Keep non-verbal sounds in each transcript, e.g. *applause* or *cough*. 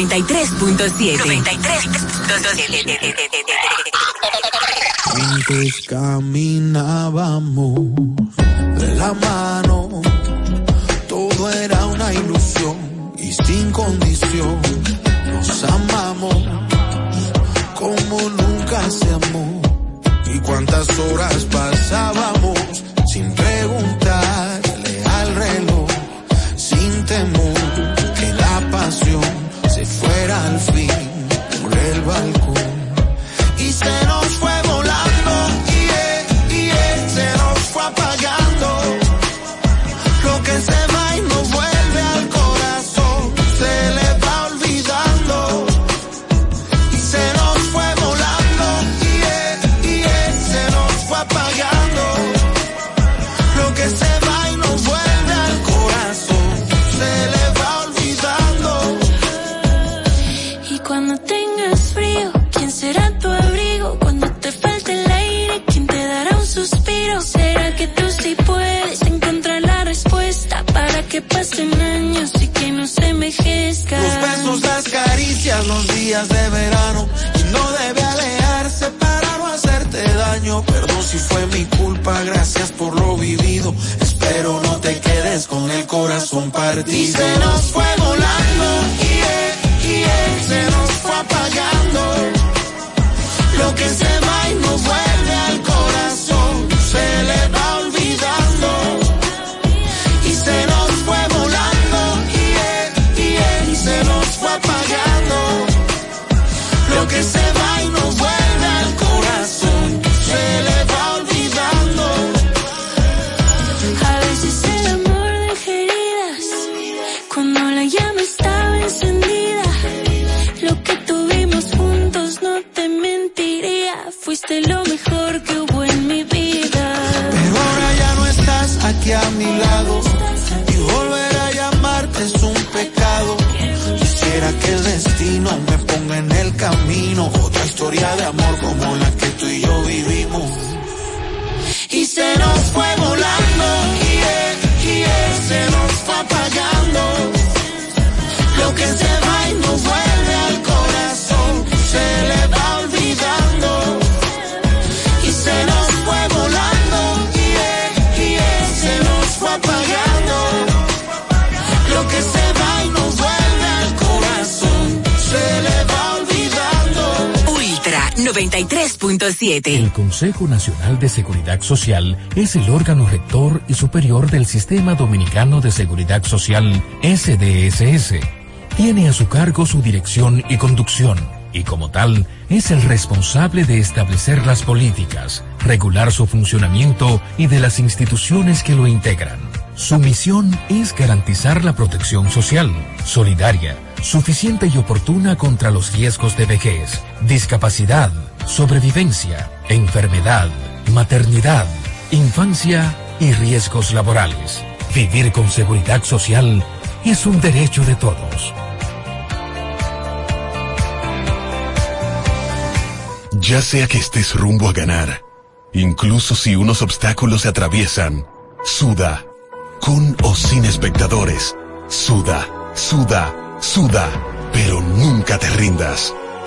Ultra 93.7. 93.7. Juntos caminábamos de la mano, todo era una ilusión y sin condición. Nos amamos como nunca se amó y cuántas horas pasábamos Consejo Nacional de Seguridad Social es el órgano rector y superior del Sistema Dominicano de Seguridad Social, SDSS. Tiene a su cargo su dirección y conducción, y como tal, es el responsable de establecer las políticas, regular su funcionamiento y de las instituciones que lo integran. Su misión es garantizar la protección social, solidaria, suficiente y oportuna contra los riesgos de vejez, discapacidad, sobrevivencia, enfermedad, maternidad, infancia y riesgos laborales. Vivir con seguridad social es un derecho de todos. Ya sea que estés rumbo a ganar, incluso si unos obstáculos se atraviesan, suda, con o sin espectadores, suda, suda, suda, pero nunca te rindas,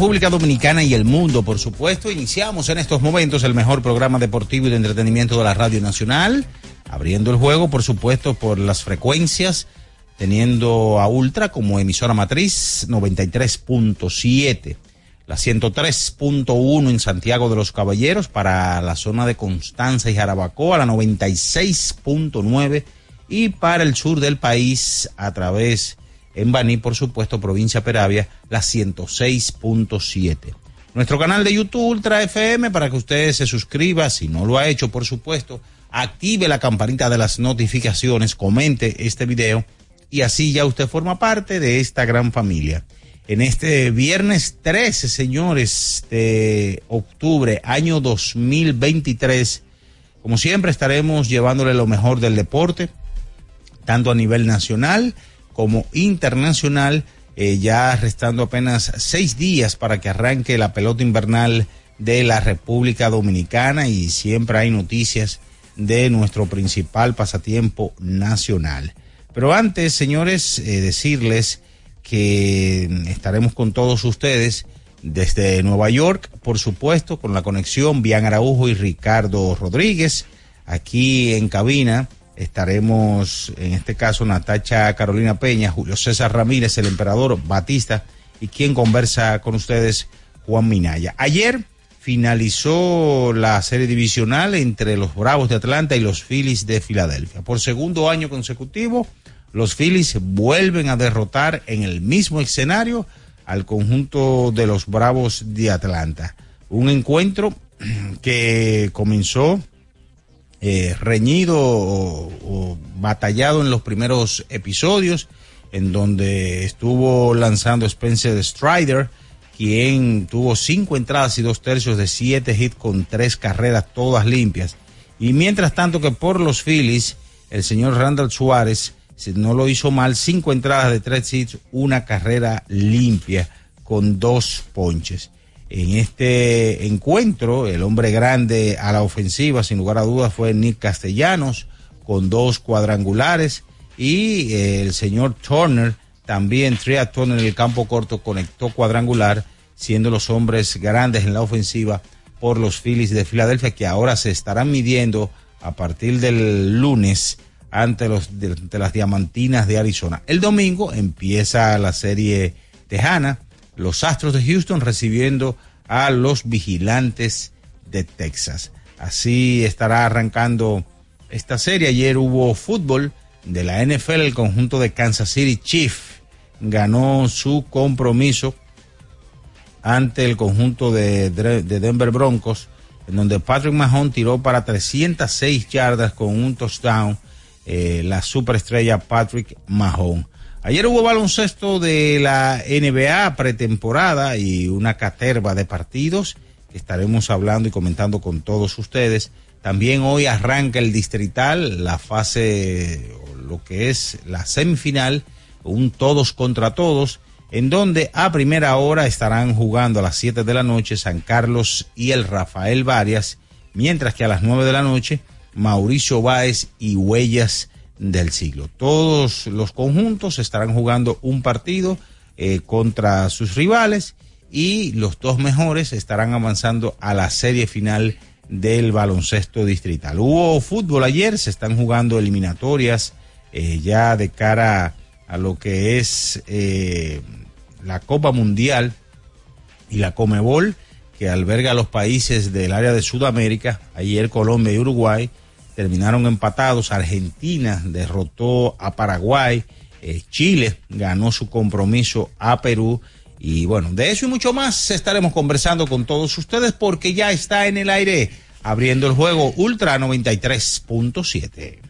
República Dominicana y el mundo, por supuesto. Iniciamos en estos momentos el mejor programa deportivo y de entretenimiento de la Radio Nacional, abriendo el juego, por supuesto, por las frecuencias, teniendo a Ultra como emisora matriz 93.7, la 103.1 en Santiago de los Caballeros para la zona de Constanza y Jarabacoa, la 96.9 y para el sur del país a través en Baní, por supuesto, provincia Peravia, la 106.7. Nuestro canal de YouTube Ultra FM para que usted se suscriba, si no lo ha hecho, por supuesto, active la campanita de las notificaciones, comente este video y así ya usted forma parte de esta gran familia. En este viernes 13, señores, de octubre, año 2023, como siempre estaremos llevándole lo mejor del deporte, tanto a nivel nacional, como internacional, eh, ya restando apenas seis días para que arranque la pelota invernal de la República Dominicana y siempre hay noticias de nuestro principal pasatiempo nacional. Pero antes, señores, eh, decirles que estaremos con todos ustedes desde Nueva York, por supuesto, con la conexión Bian Araujo y Ricardo Rodríguez, aquí en cabina estaremos, en este caso, Natacha Carolina Peña, Julio César Ramírez, el emperador Batista, y quien conversa con ustedes, Juan Minaya. Ayer finalizó la serie divisional entre los Bravos de Atlanta y los Phillies de Filadelfia. Por segundo año consecutivo, los Phillies vuelven a derrotar en el mismo escenario al conjunto de los Bravos de Atlanta. Un encuentro que comenzó eh, reñido o, batallado en los primeros episodios, en donde estuvo lanzando Spencer Strider, quien tuvo cinco entradas y dos tercios de siete hits con tres carreras todas limpias. Y mientras tanto que por los Phillies, el señor Randall Suárez no lo hizo mal, cinco entradas de tres hits, una carrera limpia con dos ponches en este encuentro, el hombre grande a la ofensiva, sin lugar a dudas, fue Nick Castellanos, con dos cuadrangulares, y eh, el señor Turner, también Tria Turner en el campo corto, conectó cuadrangular, siendo los hombres grandes en la ofensiva por los Phillies de Filadelfia, que ahora se estarán midiendo a partir del lunes ante, los, de, las Diamantinas de Arizona. El domingo empieza la serie tejana los Astros de Houston recibiendo a los Vigilantes de Texas. Así estará arrancando esta serie. Ayer hubo fútbol de la NFL, el conjunto de Kansas City Chiefs ganó su compromiso ante el conjunto de, de Denver Broncos, en donde Patrick Mahomes tiró para 306 yardas con un touchdown, eh, la superestrella Patrick Mahomes. Ayer hubo baloncesto de la NBA pretemporada y una caterva de partidos que estaremos hablando y comentando con todos ustedes. También hoy arranca el distrital, la fase, lo que es la semifinal, un todos contra todos, en donde a primera hora estarán jugando a las 7 de la noche San Carlos y el Rafael Varias, mientras que a las 9 de la noche Mauricio Báez y Huellas del siglo. Todos los conjuntos estarán jugando un partido eh, contra sus rivales y los dos mejores estarán avanzando a la serie final del baloncesto distrital. Hubo fútbol ayer, se están jugando eliminatorias eh, ya de cara a lo que es eh, la Copa Mundial y la Comebol que alberga a los países del área de Sudamérica. Ayer Colombia y Uruguay terminaron empatados. Argentina derrotó a Paraguay. Eh, Chile ganó su compromiso a Perú. Y bueno, de eso y mucho más estaremos conversando con todos ustedes porque ya está en el aire abriendo el juego Ultra 93.7.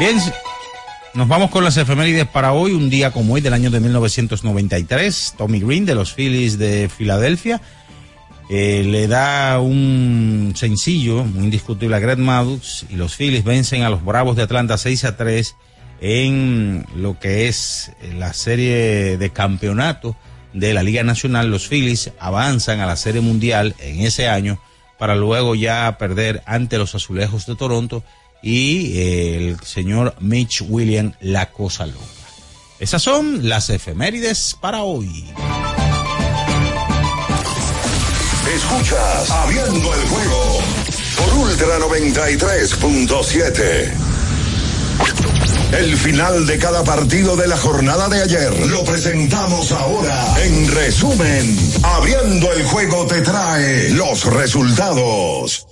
Bien, nos vamos con las efemérides para hoy, un día como hoy del año de 1993. Tommy Green de los Phillies de Filadelfia eh, le da un sencillo, muy indiscutible a Greg Maddux y los Phillies vencen a los Bravos de Atlanta 6 a 3 en lo que es la serie de campeonato de la Liga Nacional. Los Phillies avanzan a la serie mundial en ese año para luego ya perder ante los Azulejos de Toronto y eh, el señor Mitch William La Cosa Loca. Esas son las efemérides para hoy. Escuchas Abriendo el juego por Ultra 93.7. El final de cada partido de la jornada de ayer lo presentamos ahora. En resumen, Abriendo el juego te trae los resultados.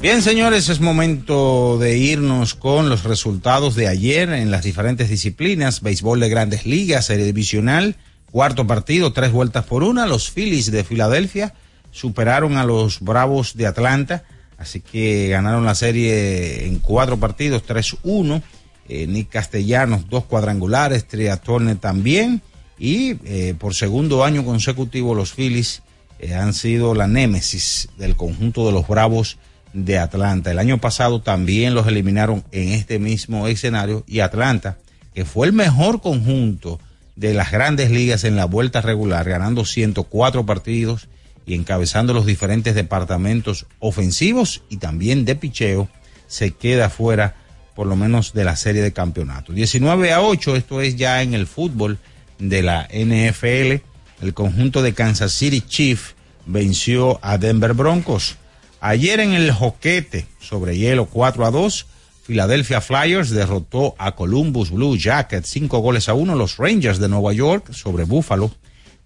Bien, señores, es momento de irnos con los resultados de ayer en las diferentes disciplinas. Béisbol de grandes ligas, serie divisional, cuarto partido, tres vueltas por una. Los Phillies de Filadelfia superaron a los Bravos de Atlanta, así que ganaron la serie en cuatro partidos, 3-1. Eh, Nick Castellanos, dos cuadrangulares, Triatone también. Y eh, por segundo año consecutivo, los Phillies eh, han sido la némesis del conjunto de los Bravos de Atlanta. El año pasado también los eliminaron en este mismo escenario y Atlanta, que fue el mejor conjunto de las grandes ligas en la vuelta regular, ganando 104 partidos y encabezando los diferentes departamentos ofensivos y también de picheo, se queda fuera por lo menos de la serie de campeonatos. 19 a 8, esto es ya en el fútbol de la NFL. El conjunto de Kansas City Chiefs venció a Denver Broncos Ayer en el joquete sobre hielo 4 a 2, Philadelphia Flyers derrotó a Columbus Blue Jackets 5 goles a 1, los Rangers de Nueva York sobre Buffalo.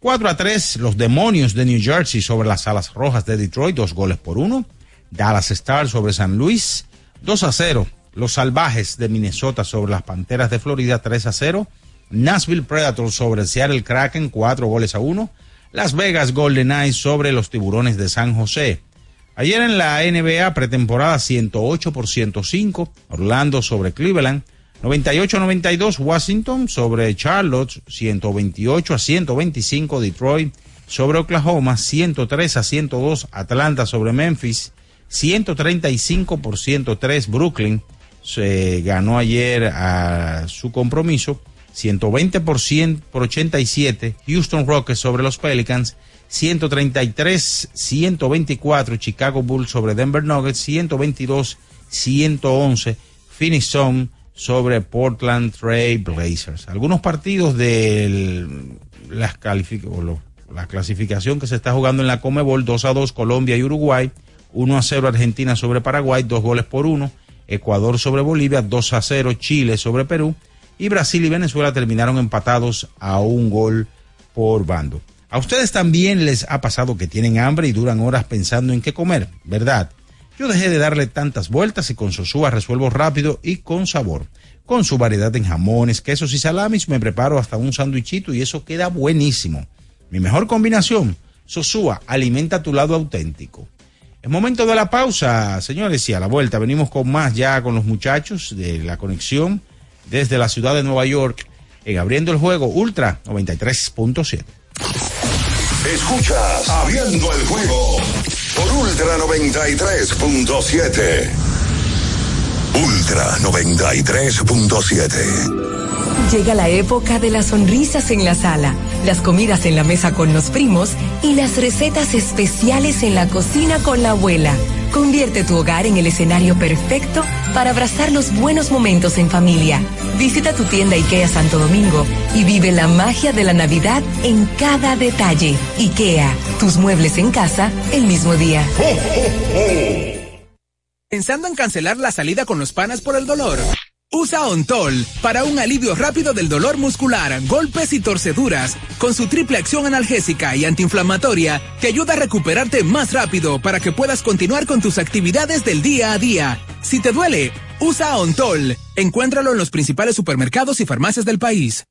4 a 3, los Demonios de New Jersey sobre las Alas Rojas de Detroit, 2 goles por 1. Dallas Stars sobre San Luis, 2 a 0. Los Salvajes de Minnesota sobre las Panteras de Florida, 3 a 0. Nashville Predators sobre Seattle Kraken, 4 goles a 1. Las Vegas Golden Knights sobre los Tiburones de San José. Ayer en la NBA pretemporada 108 por 105, Orlando sobre Cleveland, 98-92 Washington sobre Charlotte, 128 a 125 Detroit sobre Oklahoma, 103 a 102 Atlanta sobre Memphis, 135 por 103 Brooklyn se ganó ayer a su compromiso 120 por, 100, por 87 Houston Rockets sobre los Pelicans, 133 124 Chicago Bulls sobre Denver Nuggets, 122 111 Phoenix Sun sobre Portland Trail Blazers. Algunos partidos de las la clasificación que se está jugando en la Comebol 2 a 2 Colombia y Uruguay, 1 a 0 Argentina sobre Paraguay, dos goles por uno, Ecuador sobre Bolivia, 2 a 0 Chile sobre Perú y Brasil y Venezuela terminaron empatados a un gol por bando. A ustedes también les ha pasado que tienen hambre y duran horas pensando en qué comer, ¿verdad? Yo dejé de darle tantas vueltas y con Sosúa resuelvo rápido y con sabor. Con su variedad en jamones, quesos y salamis me preparo hasta un sándwichito y eso queda buenísimo. Mi mejor combinación, Sosúa, alimenta tu lado auténtico. Es momento de la pausa, señores, y a la vuelta venimos con más ya con los muchachos de la conexión desde la ciudad de Nueva York en Abriendo el Juego Ultra 93.7. Escuchas Abriendo el Juego por Ultra 93.7. Ultra 93.7. Llega la época de las sonrisas en la sala, las comidas en la mesa con los primos y las recetas especiales en la cocina con la abuela. Convierte tu hogar en el escenario perfecto para abrazar los buenos momentos en familia. Visita tu tienda IKEA Santo Domingo y vive la magia de la Navidad en cada detalle. IKEA, tus muebles en casa el mismo día. ¿Pensando en cancelar la salida con los panas por el dolor? Usa Ontol para un alivio rápido del dolor muscular, golpes y torceduras. Con su triple acción analgésica y antiinflamatoria, que ayuda a recuperarte más rápido para que puedas continuar con tus actividades del día a día. Si te duele, usa Ontol. Encuéntralo en los principales supermercados y farmacias del país.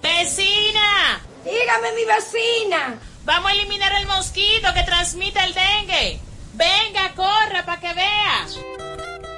¡Vecina! Dígame, mi vecina. Vamos a eliminar el mosquito que transmite el dengue. Venga, corra para que vea.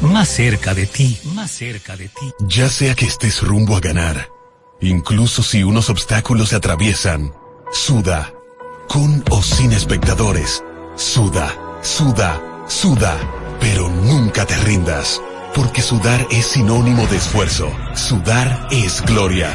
más cerca de ti, más cerca de ti. Ya sea que estés rumbo a ganar, incluso si unos obstáculos se atraviesan, suda, con o sin espectadores, suda, suda, suda, pero nunca te rindas, porque sudar es sinónimo de esfuerzo, sudar es gloria.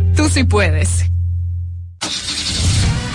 Tú sí puedes.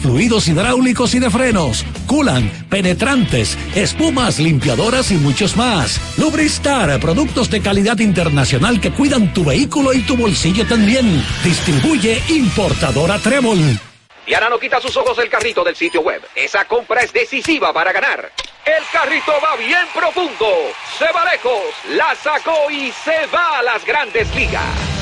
fluidos hidráulicos y de frenos, culan, penetrantes, espumas, limpiadoras y muchos más. Lubristar, productos de calidad internacional que cuidan tu vehículo y tu bolsillo también. Distribuye importadora Trébol. Diana no quita sus ojos del carrito del sitio web. Esa compra es decisiva para ganar. El carrito va bien profundo. Se va lejos. La sacó y se va a las grandes ligas.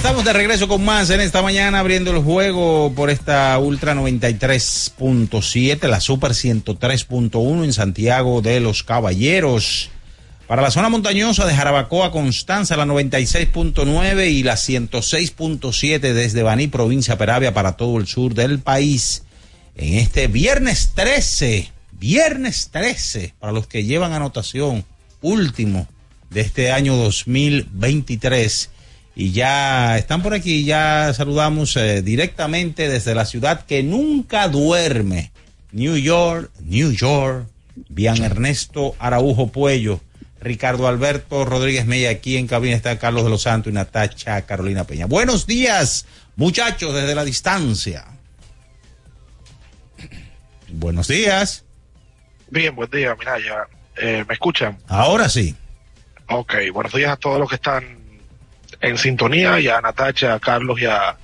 Estamos de regreso con más en esta mañana abriendo el juego por esta Ultra 93.7, la Super 103.1 en Santiago de los Caballeros. Para la zona montañosa de Jarabacoa, Constanza, la 96.9 y la 106.7 desde Baní, provincia Peravia, para todo el sur del país. En este viernes 13, viernes 13, para los que llevan anotación, último de este año 2023. Y ya están por aquí, ya saludamos eh, directamente desde la ciudad que nunca duerme, New York, New York, Bian Ernesto Araujo Puello, Ricardo Alberto Rodríguez Mella, aquí en cabina está Carlos de los Santos y Natacha Carolina Peña. Buenos días, muchachos, desde la distancia. Buenos días. Bien, buen día, Minaya. Eh, ¿Me escuchan? Ahora sí. Ok, buenos días a todos los que están en sintonía y a Natacha, a Carlos y a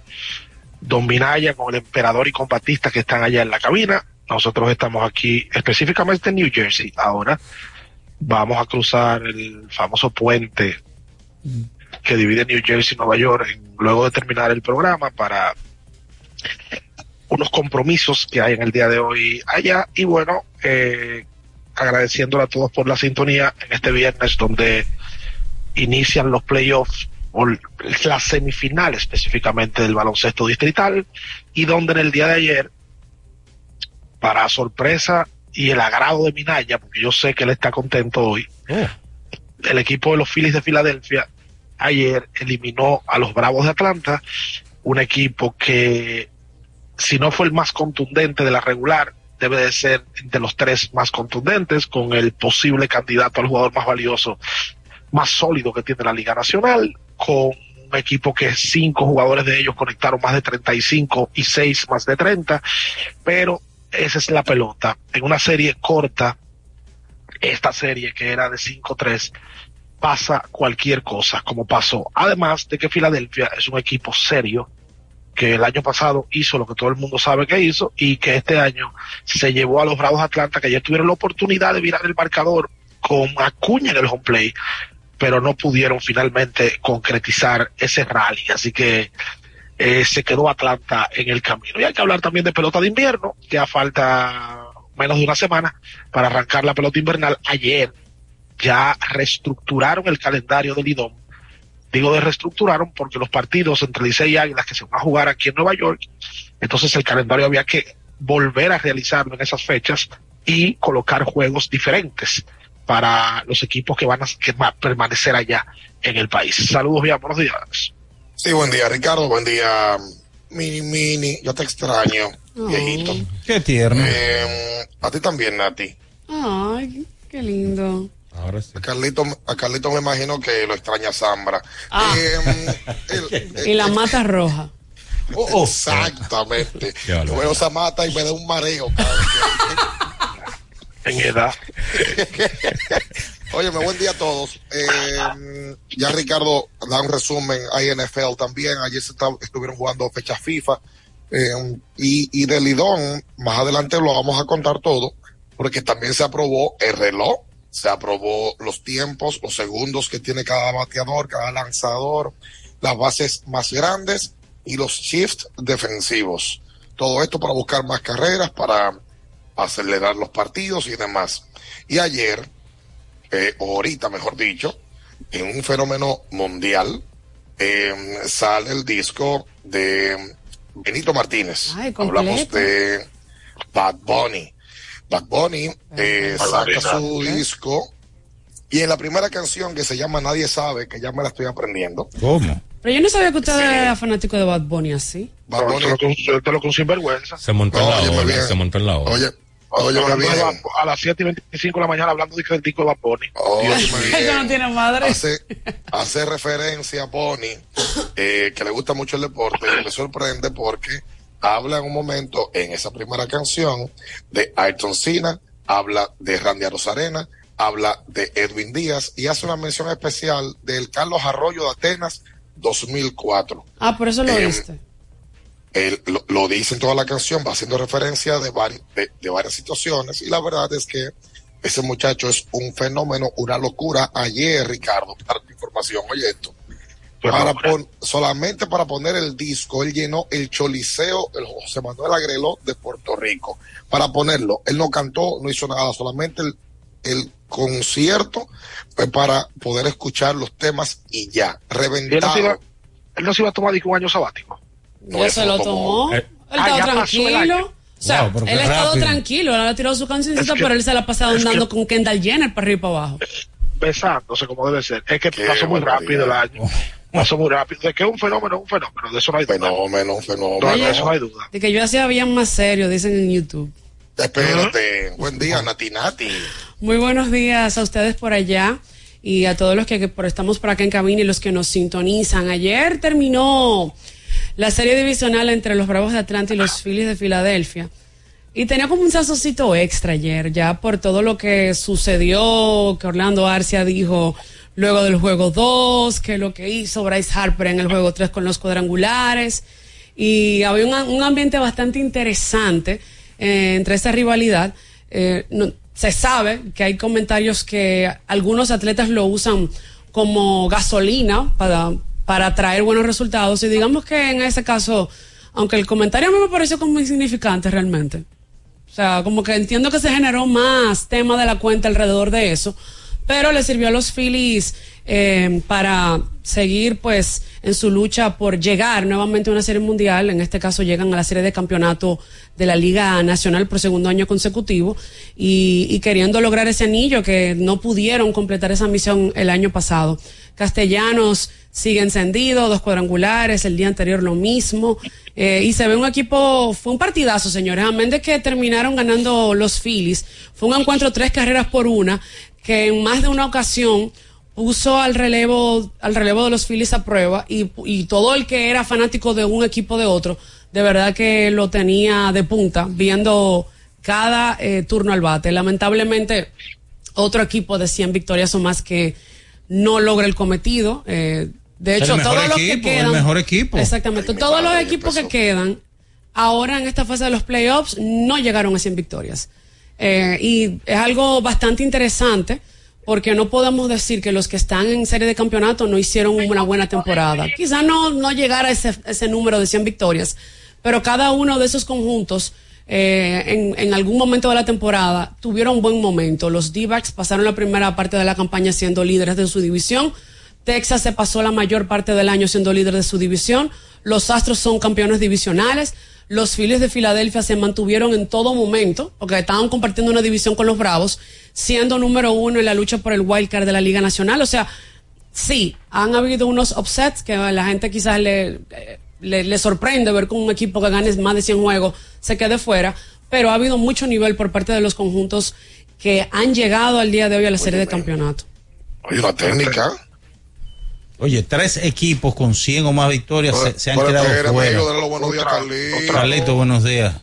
Don Minaya con el emperador y con Batista que están allá en la cabina. Nosotros estamos aquí específicamente en New Jersey. Ahora vamos a cruzar el famoso puente que divide New Jersey y Nueva York luego de terminar el programa para unos compromisos que hay en el día de hoy allá y bueno, eh, agradeciéndole a todos por la sintonía en este viernes donde inician los playoffs o la semifinal específicamente del baloncesto distrital y donde en el día de ayer para sorpresa y el agrado de Minaya porque yo sé que él está contento hoy el equipo de los Phillies de Filadelfia ayer eliminó a los Bravos de Atlanta un equipo que si no fue el más contundente de la regular debe de ser entre los tres más contundentes con el posible candidato al jugador más valioso más sólido que tiene la Liga Nacional, con un equipo que cinco jugadores de ellos conectaron más de 35 y seis más de 30, pero esa es la pelota. En una serie corta, esta serie que era de 5-3, pasa cualquier cosa, como pasó. Además de que Filadelfia es un equipo serio, que el año pasado hizo lo que todo el mundo sabe que hizo y que este año se llevó a los Bravos Atlanta, que ayer tuvieron la oportunidad de virar el marcador con Acuña en el home play, pero no pudieron finalmente concretizar ese rally. Así que eh, se quedó Atlanta en el camino. Y hay que hablar también de pelota de invierno, ya falta menos de una semana para arrancar la pelota invernal. Ayer ya reestructuraron el calendario del IDOM. Digo de reestructuraron porque los partidos entre Licey y Águilas que se van a jugar aquí en Nueva York, entonces el calendario había que volver a realizarlo en esas fechas y colocar juegos diferentes para los equipos que van a, que van a permanecer allá en el país. Saludos, bien, buenos días. Sí, buen día, Ricardo. Buen día, Mini Mini. Yo te extraño, Oh. viejito. Qué tierno. Eh, a ti también, Nati. Ay, qué lindo. Ahora sí. A Carlito, a Carlito me imagino que lo extraña Zambra. Ah. Eh, *laughs* el- Y la mata roja. Oh, Exactamente. Qué barbaridad. Yo veo esa mata y me da un mareo. cada vez *laughs* En edad. *laughs* Óyeme, buen día a todos. Eh, ya Ricardo da un resumen a NFL también. Ayer se estuvieron jugando fecha FIFA. eh, y, y del Lidón, más adelante lo vamos a contar todo, porque también se aprobó el reloj, se aprobó los tiempos, los segundos que tiene cada bateador, cada lanzador, las bases más grandes y los shifts defensivos. Todo esto para buscar más carreras, para acelerar los partidos y demás. Y ayer, eh, o ahorita mejor dicho, en un fenómeno mundial, eh, sale el disco de Benito Martínez. Ay. Hablamos de Bad Bunny. Bad Bunny eh, saca su disco y en la primera canción que se llama Nadie sabe, que ya me la estoy aprendiendo. ¿Cómo? Pero yo no sabía que usted era fanático de Bad Bunny así. Bad Bunny, Yo te lo con sinvergüenza. Se montó en la ola, bien. se montó en la ola. oye, bien. A las 7 y 25 de la mañana hablando de que el disco de Bad Bunny. Óyeme Eso no tiene madre. hace, hace referencia a Bonnie, eh, que le gusta mucho el deporte, y me sorprende porque habla en un momento, en esa primera canción, de Ayrton Senna, habla de Randy Rosarena, habla de Edwin Díaz, y hace una mención especial del Carlos Arroyo de Atenas 2004. Ah, por eso lo Eh, viste. Él lo, lo dice en toda la canción, va haciendo referencia de, vari- de, de varias situaciones y la verdad es que ese muchacho es un fenómeno, una locura. Ayer, Ricardo, para tu información, oye esto, para pon- solamente para poner el disco, él llenó el Choliseo, el José Manuel Agreló de Puerto Rico. Para ponerlo, él no cantó, no hizo nada, solamente el, el concierto fue para poder escuchar los temas y ya, Y él no, se reventado. iba, él no se iba a tomar un año sabático. No, Ya eso se lo tomó. tomó. Él Ah, estaba el tranquilo. O sea, Wow, él ha estado tranquilo, él ha tirado su cancioncita, Es que- pero él se la ha pasado es que- andando con Kendall Jenner para arriba y para abajo. Besándose como debe ser. Es que Qué pasó muy rápido el año. Pasó muy rápido. De que es un fenómeno, un fenómeno. De eso no hay duda. Fenómeno, No, fenómeno. de eso no hay duda. De que yo hacía bien más serio, dicen en YouTube. Espérate. Buen día, Nati Nati. Muy buenos días a ustedes por allá y a todos los que, que por, estamos por acá en cabina y los que nos sintonizan. Ayer terminó la serie divisional entre los Bravos de Atlanta y los Phillies de Filadelfia. Y tenía como un sazocito extra ayer, ya por todo lo que sucedió, que Orlando Arcia dijo luego del juego 2, que lo que hizo Bryce Harper en el juego 3 con los cuadrangulares. Y había un, ambiente bastante interesante eh, entre esa rivalidad. Eh, se sabe que hay comentarios que algunos atletas lo usan como gasolina para, para traer buenos resultados. Y digamos que en ese caso, aunque el comentario a mí me pareció como insignificante realmente. O sea, como que entiendo que se generó más tema de la cuenta alrededor de eso, pero le sirvió a los Phillies eh, para seguir pues en su lucha por llegar nuevamente a una serie mundial. En este caso llegan a la serie de campeonato de la Liga Nacional por segundo año consecutivo y, y queriendo lograr ese anillo que no pudieron completar esa misión el año pasado. Castellanos sigue encendido, dos cuadrangulares, el día anterior lo mismo. eh, y se ve un equipo, fue un partidazo, señores. A menos de que terminaron ganando los Phillies, fue un encuentro tres carreras por una, que en más de una ocasión puso al relevo, al relevo de los Phillies a prueba y, y todo el que era fanático de un equipo de otro, de verdad que lo tenía de punta, viendo cada eh, turno al bate. Lamentablemente, otro equipo de 100 victorias o más que no logra el cometido. eh, de El hecho, mejor todos los equipo, que el quedan. mejor equipo. Exactamente. Todos los equipos que quedan ahora en esta fase de los playoffs no llegaron a 100 victorias. Eh, y es algo bastante interesante porque no podemos decir que los que están en serie de campeonato no hicieron una buena temporada. Quizás no, no llegar a ese, ese número de 100 victorias, pero cada uno de esos conjuntos eh, en, en algún momento de la temporada tuvieron un buen momento. Los D-backs pasaron la primera parte de la campaña siendo líderes de su división. Texas se pasó la mayor parte del año siendo líder de su división. Los Astros son campeones divisionales. Los Phillies de Filadelfia se mantuvieron en todo momento, porque estaban compartiendo una división con los Bravos, siendo número uno en la lucha por el wild card de la Liga Nacional. O sea, sí, han habido unos upsets que a la gente quizás le, le, le sorprende ver con un equipo que gane más de 100 juegos se quede fuera, pero ha habido mucho nivel por parte de los conjuntos que han llegado al día de hoy a la serie de campeonato. Oye, una técnica. Oye, tres equipos con 100 o más victorias se, se han quedado fuera. amigo, buenos días, Carlito. Carlito, buenos días.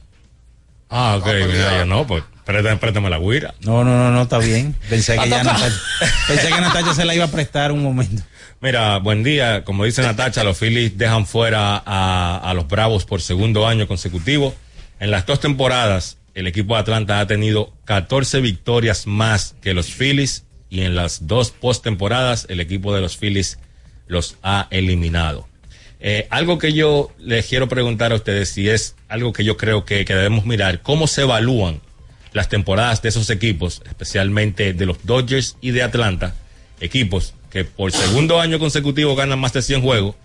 Ah, ok, mira, ya no, pues. Préstame, préstame la guira. No, no, no, no, está bien. Pensé que ya Natacha, pensé que Natacha se la iba a prestar un momento. Mira, buen día. Como dice Natacha, los Phillies dejan fuera a, a los Bravos por segundo año consecutivo. En las dos temporadas, el equipo de Atlanta ha tenido 14 victorias más que los Phillies y en las dos postemporadas el equipo de los Phillies los ha eliminado. Eh, algo que yo les quiero preguntar a ustedes si es algo que yo creo que, que debemos mirar, cómo se evalúan las temporadas de esos equipos, especialmente de los Dodgers y de Atlanta, equipos que por segundo año consecutivo ganan más de 100 juegos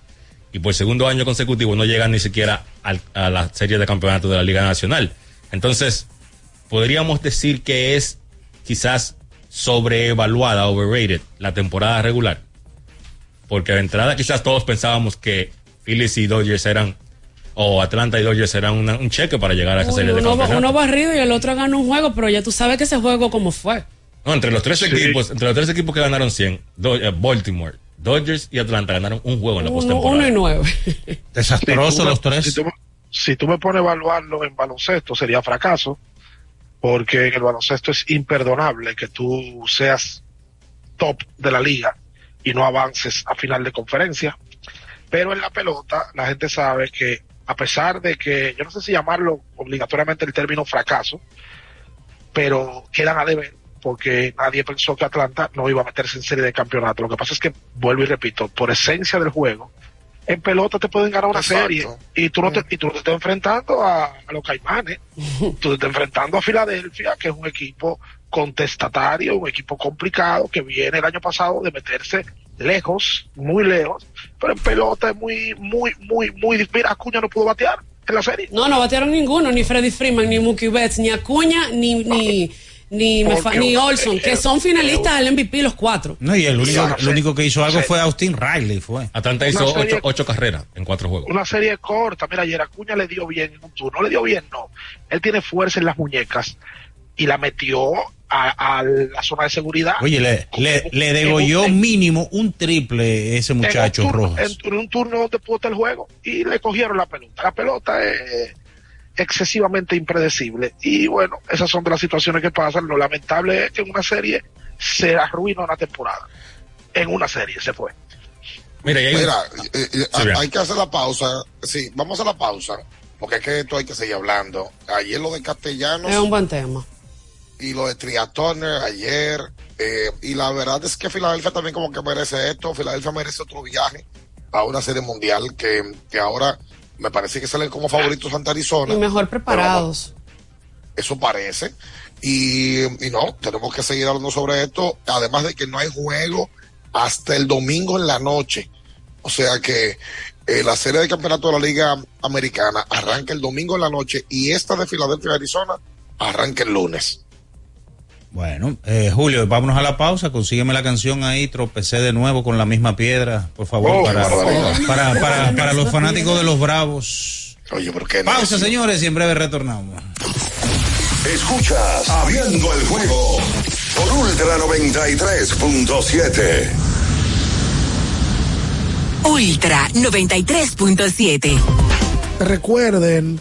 y por segundo año consecutivo no llegan ni siquiera a la serie de campeonatos de la Liga Nacional. Entonces, podríamos decir que es quizás sobreevaluada, overrated, la temporada regular. Porque de entrada quizás todos pensábamos que Phillies y Dodgers eran, o Atlanta y Dodgers eran una- un cheque para llegar a esa Uy, serie de uno, campeonatos. uno barrido y el otro ganó un juego, pero ya tú sabes que ese juego como fue. No, entre los tres equipos, entre los tres equipos que ganaron 100, Do- eh, Baltimore, Dodgers y Atlanta ganaron un juego en la postemporada. uno y nueve. *laughs* Desastroso Si los tres. Si tú, me- si tú me pones a evaluarlo en baloncesto, sería fracaso, porque en el baloncesto es imperdonable que tú seas top de la liga y no avances a final de conferencia. Pero en la pelota, la gente sabe que a pesar de que, yo no sé si llamarlo obligatoriamente el término fracaso, pero quedan a deber porque nadie pensó que Atlanta no iba a meterse en serie de campeonato. Lo que pasa es que, vuelvo y repito, por esencia del juego, en pelota te pueden ganar una Exacto. serie y tú no te, y tú no te estás enfrentando a, a los caimanes, *laughs* tú te estás enfrentando a Filadelfia, que es un equipo contestatario, un equipo complicado, que viene el año pasado de meterse lejos, muy lejos, pero en pelota es muy, muy, muy, muy difícil. Mira, Acuña no pudo batear en la serie. No, no batearon ninguno, ni Freddy Freeman, ni Mookie Betts, ni Acuña, ni, ni, ni, Porque- ni Olson, que son finalistas del MVP los cuatro. No, y el único, Exacto. el único que hizo algo fue Austin Riley, fue. Atlanta hizo serie- ocho, ocho carreras en cuatro juegos. una serie corta. Mira, ayer Acuña le dio bien en un turno. No le dio bien, no. Él tiene fuerza en las muñecas y la metió a, a la zona de seguridad. Oye, le, le, le degolló mínimo un triple ese muchacho en turno, Rojas. en, en un turno donde pudo estar el juego y le cogieron la pelota. La pelota es excesivamente impredecible. Y bueno, esas son de las situaciones que pasan. Lo lamentable es que en una serie se arruina una temporada. En una serie se fue. Mira, hay- Mira, eh, eh, Sí, hay que hacer la pausa. Sí, vamos a la pausa. Porque es que esto hay que seguir hablando. Ayer lo de Castellanos Es un buen tema. Y lo de Tria Turner ayer. eh, y la verdad es que Filadelfia también como que merece esto. Filadelfia merece otro viaje a una serie mundial que, que ahora me parece que salen como favoritos ante Arizona. Y mejor preparados. Eso parece. Y, y no, tenemos que seguir hablando sobre esto. Además de que no hay juego hasta el domingo en la noche. O sea que eh, la serie de campeonato de la Liga Americana arranca el domingo en la noche y esta de Filadelfia, Arizona, arranca el lunes. Bueno, eh, Julio, vámonos a la pausa. Consígueme la canción ahí. Tropecé de nuevo con la misma piedra, por favor, Oh, para, para, para, para los fanáticos de los Bravos. Oye, ¿por qué Pausa, señores, y en breve retornamos. Escuchas Abriendo el juego por Ultra 93.7. Ultra 93.7. Recuerden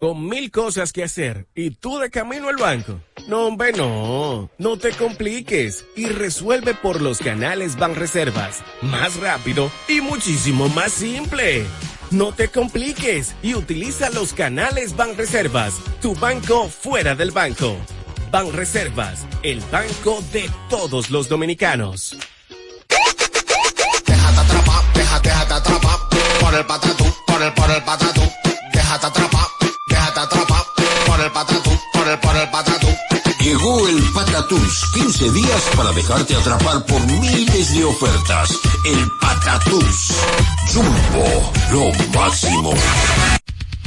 Con mil cosas que hacer y tú de camino al banco. No, hombre, no. No te compliques y resuelve por los canales Banreservas. Más rápido y muchísimo más simple. No te compliques y utiliza los canales Banreservas, tu banco fuera del banco. Banreservas, el banco de todos los dominicanos. Déjate atrapar, déjate, déjate atrapar por el patatú, por el, por el patatú. Déjate atrapar, el, por el patatú. Llegó el Patatús, 15 días para dejarte atrapar por miles de ofertas. El Patatús. Jumbo, lo máximo.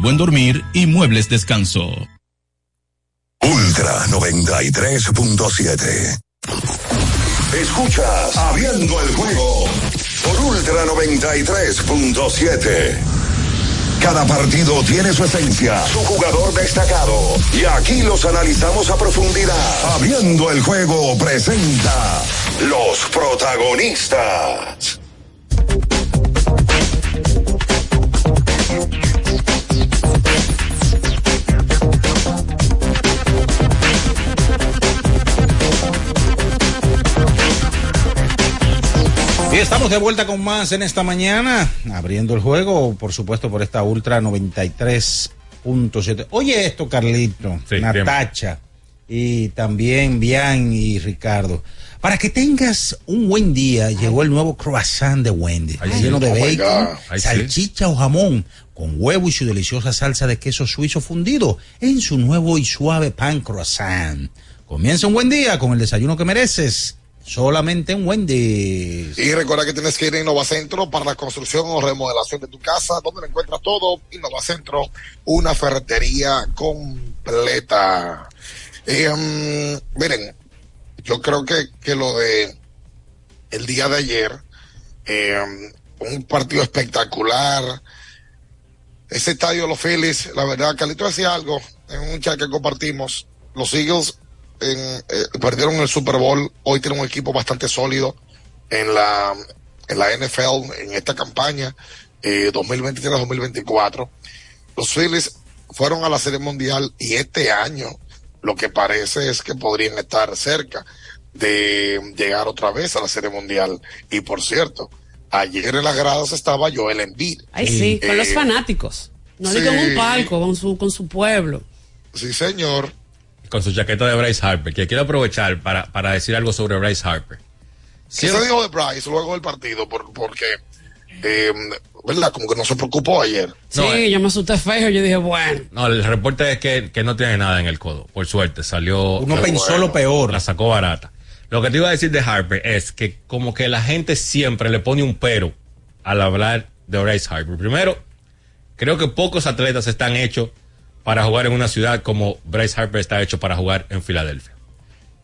buen dormir y muebles descanso. Ultra 93.7. Escuchas Abriendo el juego por Ultra 93.7. Cada partido tiene su esencia, su jugador destacado. Y aquí los analizamos a profundidad. Abriendo el juego presenta los protagonistas. Y estamos de vuelta con más en esta mañana, abriendo el juego, por supuesto, por esta Ultra 93.7. Oye esto, Carlito, Sí, Natacha, y también Bian y Ricardo. Para que tengas un buen día, llegó el nuevo croissant de Wendy, Ay, lleno sí. de Oh, bacon, salchicha o jamón, con huevo y su deliciosa salsa de queso suizo fundido en su nuevo y suave pan croissant. Comienza un buen día con el desayuno que mereces. Solamente en Wendy's. Y recuerda que tienes que ir a Innovacentro para la construcción o remodelación de tu casa, donde lo encuentras todo. Innovacentro, una ferretería completa. Mm, miren, yo creo que, que lo de el día de ayer, eh, un partido espectacular. Ese estadio los Phillies, la verdad, Carlito decía algo en un chat que compartimos. Los Eagles en, eh, perdieron el Super Bowl, hoy tienen un equipo bastante sólido en la, en la NFL, en esta campaña eh, 2023-2024. Los Phillies fueron a la Serie Mundial y este año lo que parece es que podrían estar cerca de llegar otra vez a la Serie Mundial. Y por cierto, ayer en las gradas estaba Joel Embiid. Ay, sí, con los Eh, fanáticos. No sí. digo en un palco, con su, con su pueblo. Sí, señor. Con su chaqueta de Bryce Harper, que quiero aprovechar para, para decir algo sobre Bryce Harper. ¿Qué se dijo de Bryce luego del partido? Por, porque, eh, ¿verdad? Como que no se preocupó ayer. Sí, yo me asusté feo. Yo dije, bueno. No, el reporte es que, que no tiene nada en el codo. Por suerte, salió. Uno pensó lo peor. La sacó barata. Lo que te iba a decir de Harper es que, como que la gente siempre le pone un pero al hablar de Bryce Harper. Primero, creo que pocos atletas están hechos para jugar en una ciudad como Bryce Harper está hecho para jugar en Filadelfia.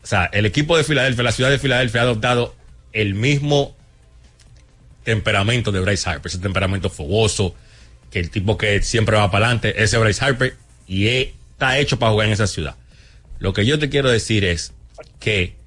O sea, el equipo de Filadelfia, la ciudad de Filadelfia ha adoptado el mismo temperamento de Bryce Harper, ese temperamento fogoso, que el tipo que siempre va para adelante, ese Bryce Harper, y está hecho para jugar en esa ciudad. Lo que yo te quiero decir es que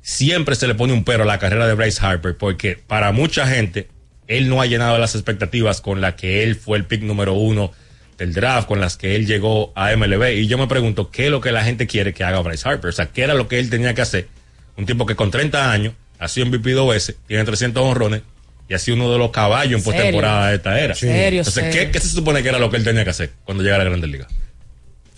siempre se le pone un pero a la carrera de Bryce Harper, porque para mucha gente, él no ha llenado las expectativas con las que él fue el pick número uno del draft, con las que él llegó a MLB. Y yo me pregunto, ¿qué es lo que la gente quiere que haga Bryce Harper? O sea, ¿qué era lo que él tenía que hacer? Un tipo que con 30 años ha sido MVP dos veces, tiene 300 honrones y ha sido uno de los caballos en postemporada de esta era. Serio, Entonces, ¿qué, serio. qué se supone que era lo que él tenía que hacer cuando llegara a la Grandes Ligas?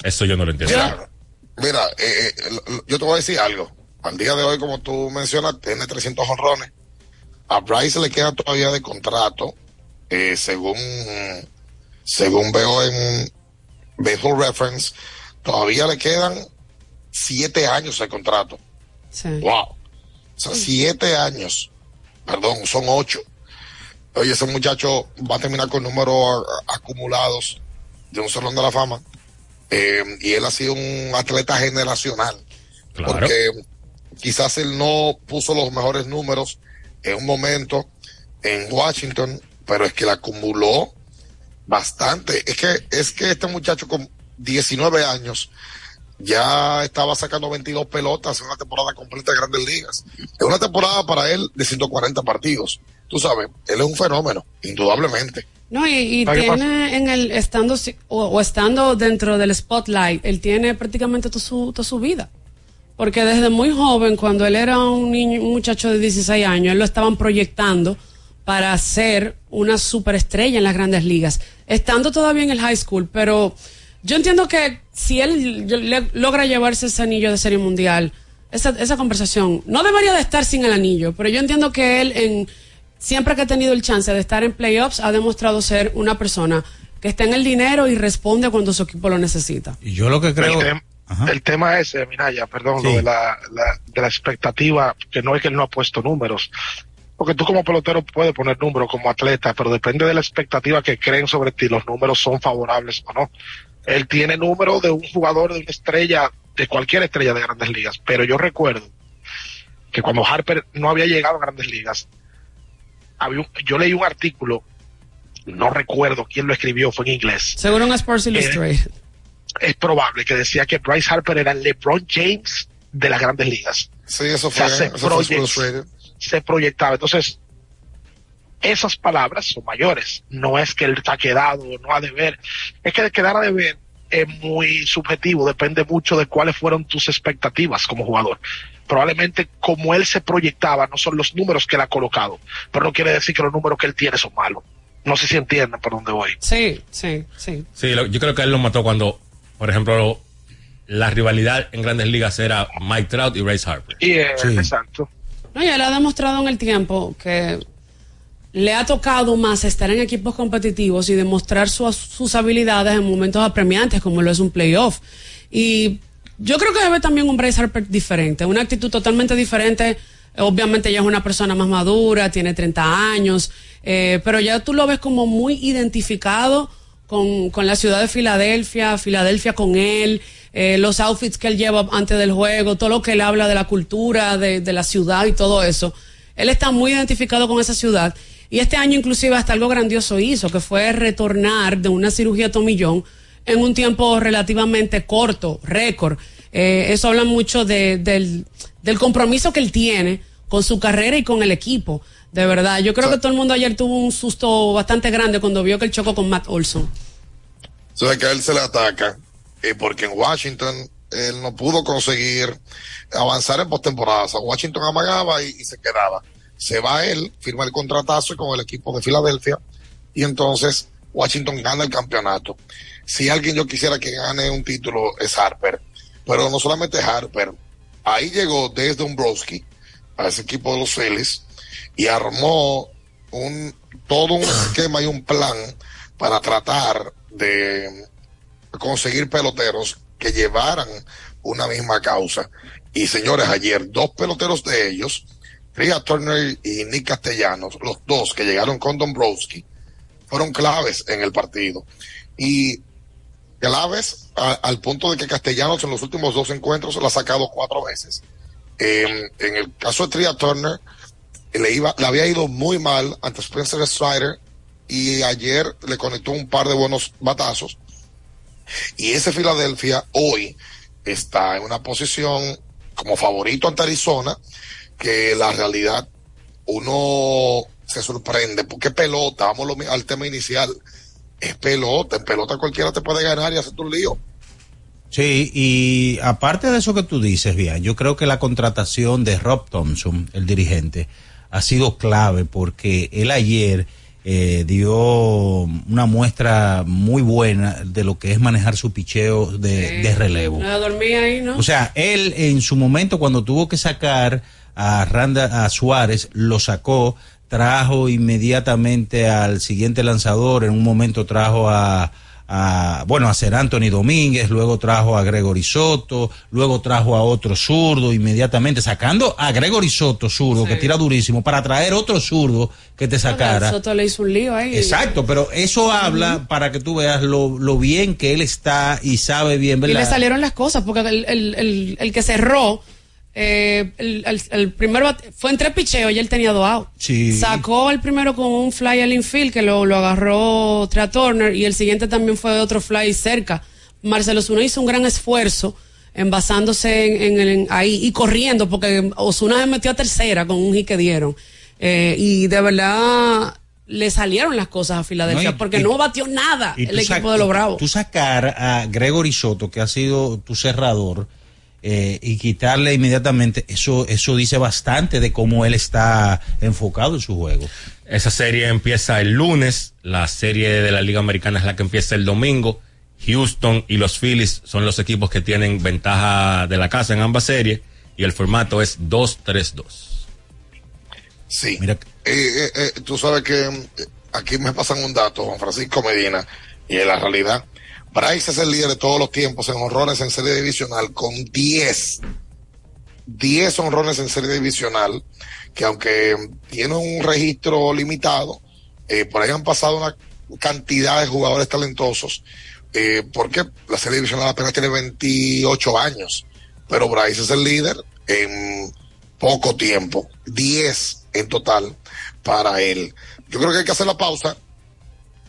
Eso yo no lo entiendo. Mira, mira eh, eh, yo te voy a decir algo. Al día de hoy, como tú mencionas, tiene 300 honrones. A Bryce le queda todavía de contrato, eh, según, según veo en Baseball Reference, todavía le quedan siete años de contrato. Wow. O sea, siete años. Perdón, son ocho. Oye, ese muchacho va a terminar con números acumulados de un Salón de la Fama. Eh, y él ha sido un atleta generacional. Claro. Porque quizás él no puso los mejores números en un momento en Washington, pero es que le acumuló bastante. Es que, es que este muchacho con 19 años ya estaba sacando 22 pelotas en una temporada completa de Grandes Ligas. Es una temporada para él de 140 partidos. Tú sabes, él es un fenómeno, indudablemente. No, y, y ¿Sabes qué tiene en el estando o estando dentro del spotlight, él tiene prácticamente toda su, toda su vida. Porque desde muy joven, cuando él era un niño, un muchacho de 16 años, él lo estaban proyectando para ser una superestrella en las grandes ligas, estando todavía en el high school, pero yo entiendo que si él le- logra llevarse ese anillo de serie mundial, esa, esa conversación no debería de estar sin el anillo, pero yo entiendo que él en siempre que ha tenido el chance de estar en playoffs ha demostrado ser una persona que está en el dinero y responde cuando su equipo lo necesita. Y yo lo que creo. El, tem- el tema es, eh, Minaya, perdón, lo de la, la- de la expectativa, que no es que él no ha puesto números. Porque tú como pelotero puedes poner números como atleta, pero depende de la expectativa que creen sobre ti, los números son favorables o no. Él tiene números de un jugador, de una estrella, de cualquier estrella de grandes ligas, pero yo recuerdo que cuando Harper no había llegado a grandes ligas, había un- yo leí un artículo, no recuerdo quién lo escribió, fue en inglés, Seguro en Sports Illustrated. es probable que decía que Bryce Harper era el LeBron James de las grandes ligas. Sí, eso O sea, fue, se, eso fue. Se proyectaba. Entonces, esas palabras son mayores. No es que él está quedado o no ha de ver. Es que de quedar a de ver es muy subjetivo. Depende mucho de cuáles fueron tus expectativas como jugador. Probablemente como él se proyectaba, no son los números que él ha colocado. Pero no quiere decir que los números que él tiene son malos. No sé si entienden por dónde voy. Sí, sí, sí. Sí, lo- yo creo que él lo mató cuando, por ejemplo, la rivalidad en grandes ligas era Mike Trout y Bryce Harper. Y, eh, Exacto. No, y él ha demostrado en el tiempo que le ha tocado más estar en equipos competitivos y demostrar su- sus habilidades en momentos apremiantes, como lo es un playoff. Y yo creo que debe también un Bryce Harper diferente, una actitud totalmente diferente. Obviamente ya es una persona más madura, tiene 30 años, eh, pero ya tú lo ves como muy identificado con, con la ciudad de Filadelfia, Filadelfia con él, eh, los outfits que él lleva antes del juego, todo lo que él habla de la cultura, de, de la ciudad y todo eso. Él está muy identificado con esa ciudad y este año inclusive hasta algo grandioso hizo, que fue retornar de una cirugía tomillón en un tiempo relativamente corto, récord. Eh, eso habla mucho de- del, del compromiso que él tiene con su carrera y con el equipo. De verdad, yo creo que todo el mundo ayer tuvo un susto bastante grande cuando vio que él chocó con Matt Olson. O sea, que a él se le ataca, eh, porque en Washington él no pudo conseguir avanzar en postemporada. O sea, Washington amagaba y, y se quedaba. Se va él, firma el contratazo con el equipo de Filadelfia y entonces Washington gana el campeonato. Si alguien yo quisiera que gane un título es Harper, pero no solamente Harper. Ahí llegó Dave Dombrowski a ese equipo de los Phillies y armó un todo un esquema y un plan para tratar de conseguir peloteros que llevaran una misma causa. Y señores, ayer dos peloteros de ellos, Tria Turner y Nick Castellanos, los dos que llegaron con Dombrowski, fueron claves en el partido. Y claves a- al punto de que Castellanos en los últimos dos encuentros la ha sacado cuatro veces. En el caso de Tria Turner, le, iba, le había ido muy mal ante Spencer Strider y ayer le conectó un par de buenos batazos. Y ese Filadelfia hoy está en una posición como favorito ante Arizona, que la realidad uno se sorprende, porque pelota, vamos al tema inicial, es pelota, en pelota cualquiera te puede ganar y hacerte un lío. Sí, y aparte de eso que tú dices, bien, yo creo que la contratación de Rob Thompson, el dirigente, ha sido clave porque él ayer eh, dio una muestra muy buena de lo que es manejar su picheo de, de relevo. No dormía ahí, ¿no? O sea, él en su momento cuando tuvo que sacar a Randa a Suárez, lo sacó, trajo inmediatamente al siguiente lanzador, en un momento trajo a, a bueno, a Ser Anthony Domínguez, luego trajo a Gregory Soto, luego trajo a otro zurdo inmediatamente, sacando a Gregory Soto zurdo, que tira durísimo, para traer otro zurdo que te sacara. Soto le hizo un lío ahí. Exacto, pero eso habla para que tú veas lo, lo bien que él está y sabe bien, Y le salieron las cosas, porque el, el, el, el que cerró, eh, el, el, el primer bate- fue en tres picheos y él tenía dos outs. Sí. Sacó el primero con un fly al infield que lo, lo agarró Trea Turner y el siguiente también fue otro fly cerca. Marcelo Osuna hizo un gran esfuerzo en basándose en, en el- en ahí y corriendo porque Osuna se metió a tercera con un hit que dieron. Eh, y de verdad le salieron las cosas a Filadelfia No, y- porque y- no batió nada el equipo de los Bravos. Tú sacar a Gregory Soto, que ha sido tu cerrador, eh, y quitarle inmediatamente, eso, eso dice bastante de cómo él está enfocado en su juego. Esa serie empieza el lunes, la serie de la Liga Americana es la que empieza el domingo. Houston y los Phillies son los equipos que tienen ventaja de la casa en ambas series y el formato es 2-3-2. Sí. Eh, eh, eh, tú sabes que eh, aquí me pasan un dato, Juan Francisco Medina, y en la realidad, Bryce es el líder de todos los tiempos en honrones en serie divisional con 10. 10 honrones en serie divisional, que aunque tiene un registro limitado, eh, por ahí han pasado una cantidad de jugadores talentosos, eh, porque la serie divisional apenas tiene 28 años, pero Bryce es el líder en poco tiempo, 10 en total para él. Yo creo que hay que hacer la pausa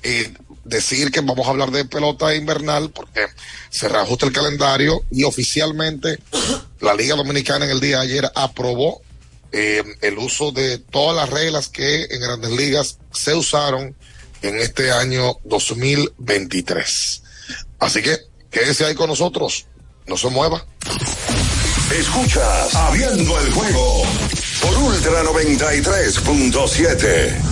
y decir que vamos a hablar de pelota invernal porque se reajusta el calendario y oficialmente la Liga Dominicana en el día de ayer aprobó eh, el uso de todas las reglas que en grandes ligas se usaron en este año 2023. Así que quédese ahí con nosotros, no se mueva. Escuchas Abriendo el juego por Ultra 93.7.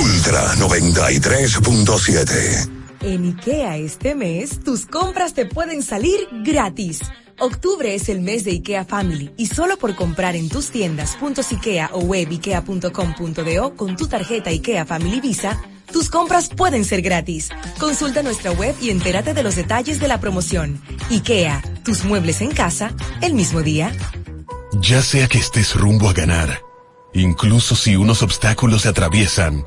Ultra 93.7. En IKEA este mes, tus compras te pueden salir gratis. Octubre es el mes de IKEA Family y solo por comprar en tus tiendas puntos IKEA o web ikea.com.do con tu tarjeta IKEA Family Visa, tus compras pueden ser gratis. Consulta nuestra web y entérate de los detalles de la promoción. IKEA, tus muebles en casa, el mismo día. Ya sea que estés rumbo a ganar, incluso si unos obstáculos se atraviesan,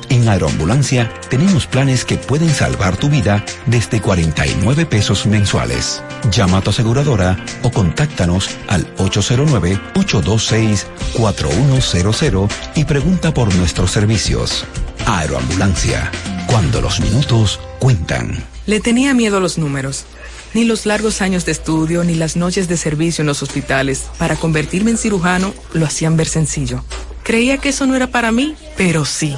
en Aeroambulancia tenemos planes que pueden salvar tu vida desde 49 pesos mensuales. Llama a tu aseguradora o contáctanos al 809-826-4100 y pregunta por nuestros servicios. Aeroambulancia, cuando los minutos cuentan. Le tenía miedo a los números. Ni los largos años de estudio ni las noches de servicio en los hospitales para convertirme en cirujano lo hacían ver sencillo. Creía que eso no era para mí, pero sí.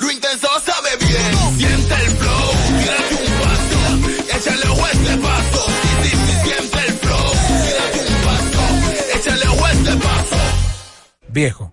Lo intenso sabe bien. Siente el flow. Tírate un paso. Échale a este paso. Siente el flow. Tírate un paso. Échale a este paso. Viejo,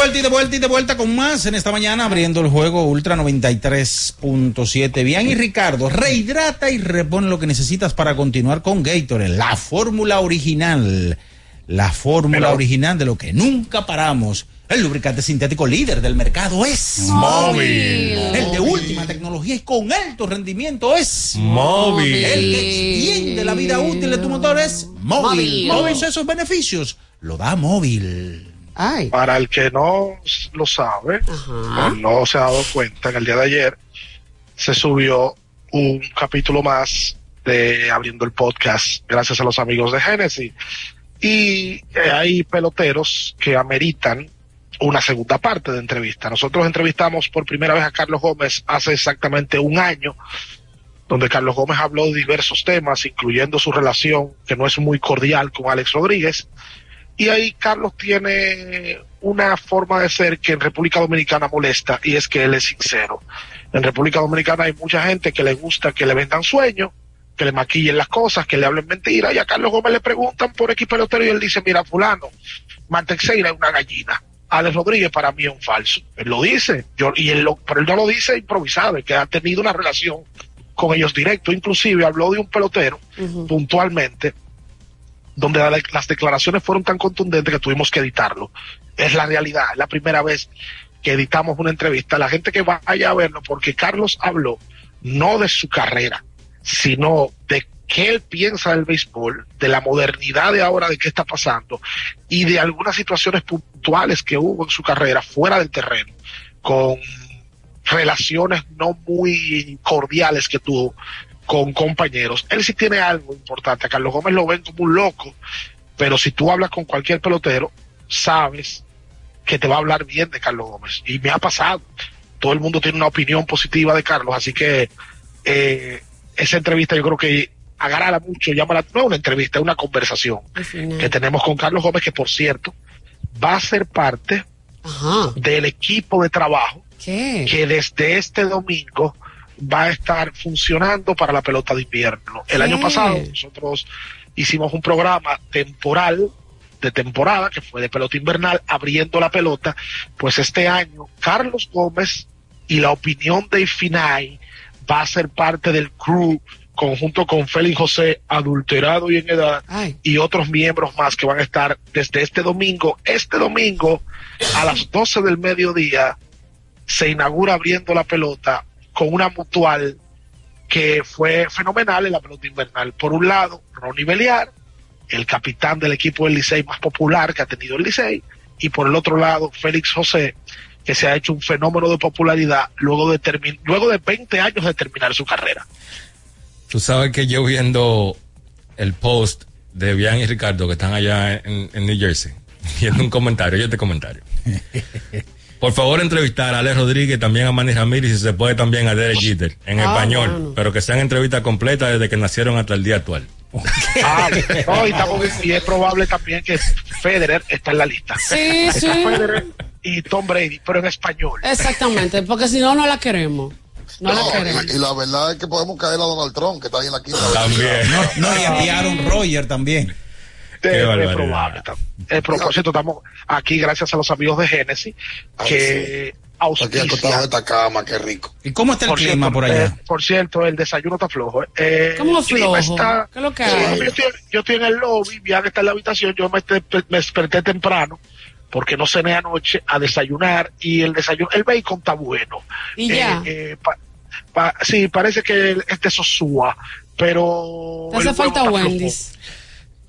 vuelta y de vuelta y de vuelta con más en esta mañana abriendo el juego Ultra 93.7. Bien y Ricardo, rehidrata y repone lo que necesitas para continuar con Gatorade, la fórmula original, la fórmula Pero- original de lo que nunca paramos. El lubricante sintético líder del mercado es Móvil. El de última tecnología y con alto rendimiento es Móvil. El que extiende la vida útil de tu motor es móvil. Móvil. Todos esos beneficios lo da móvil. Para el que no lo sabe o no se ha dado cuenta, en el día de ayer se subió un capítulo más de Abriendo el Podcast, gracias a los amigos de Genesis. Y eh, hay peloteros que ameritan una segunda parte de entrevista. Nosotros entrevistamos por primera vez a Carlos Gómez hace exactamente un año, donde Carlos Gómez habló de diversos temas, incluyendo su relación, que no es muy cordial, con Alex Rodríguez. Y ahí Carlos tiene una forma de ser que en República Dominicana molesta y es que él es sincero. En República Dominicana hay mucha gente que le gusta que le vendan sueños, que le maquillen las cosas, que le hablen mentiras. Y a Carlos Gómez le preguntan por X pelotero y él dice, mira, fulano, Mantexeira es una gallina. Alex Rodríguez para mí es un falso. Él lo dice, yo, y él lo, pero él no lo dice improvisado, es que ha tenido una relación con ellos directo. Inclusive habló de un pelotero puntualmente donde la- las declaraciones fueron tan contundentes que tuvimos que editarlo. Es la realidad, es la primera vez que editamos una entrevista. La gente que vaya a verlo, porque Carlos habló no de su carrera, sino de qué él piensa del béisbol, de la modernidad de ahora, de qué está pasando, y de algunas situaciones puntuales que hubo en su carrera fuera del terreno, con relaciones no muy cordiales que tuvo con compañeros. Él sí tiene algo importante. A Carlos Gómez lo ven como un loco, pero si tú hablas con cualquier pelotero, sabes que te va a hablar bien de Carlos Gómez. Y me ha pasado. Todo el mundo tiene una opinión positiva de Carlos, así que eh, esa entrevista yo creo que agrada mucho, llama la, no una entrevista, una conversación que tenemos con Carlos Gómez, que por cierto va a ser parte del equipo de trabajo que desde este domingo va a estar funcionando para la pelota de invierno. El ¿Qué? año pasado nosotros hicimos un programa temporal de temporada que fue de pelota invernal abriendo la pelota, pues este año Carlos Gómez y la opinión de Finay va a ser parte del crew conjunto con Félix José adulterado y en edad y otros miembros más que van a estar desde este domingo, este domingo a las 12 del mediodía se inaugura abriendo la pelota con una mutual que fue fenomenal en la pelota invernal. Por un lado, Ronnie Beliar, el capitán del equipo del Licey más popular que ha tenido el Licey, y por el otro lado, Félix José, que se ha hecho un fenómeno de popularidad luego de, luego de 20 años de terminar su carrera. Tú sabes que yo viendo el post de Bian y Ricardo que están allá en, en New Jersey. *laughs* Viendo un comentario, oye este comentario. *laughs* Por favor, entrevistar a Alex Rodríguez, también a Manny Ramírez y si se puede también a Derek Jeter en Ah, español, bueno. pero que sean entrevistas completas desde que nacieron hasta el día actual. Ah, no, y, estamos- y es probable también que Federer está en la lista. Sí, *laughs* Está sí. Federer y Tom Brady, pero en español. Exactamente, porque si no, no la queremos. No, la queremos. y, y la verdad es que podemos caer a Donald Trump, que está ahí en la quinta. También. No, no, y a Aaron Roger también. Es, es barbaridad. probable. El propósito, estamos aquí gracias a los amigos de Genesis que Aquí auspician. esta cama, qué rico. ¿Y cómo está el Por clima cierto, por allá? eh, por cierto, el desayuno está flojo. Eh, ¿Cómo el clima flojo? está- ¿Qué es lo que Sí, hay? yo, estoy, yo estoy en el lobby, Bian está en la habitación, yo me, te- me desperté temprano porque no cené anoche a desayunar y el desayuno, el bacon está bueno. Y ya. Eh, eh, pa- pa- sí, parece que el- este Sosúa, pero... Te hace falta está flojo.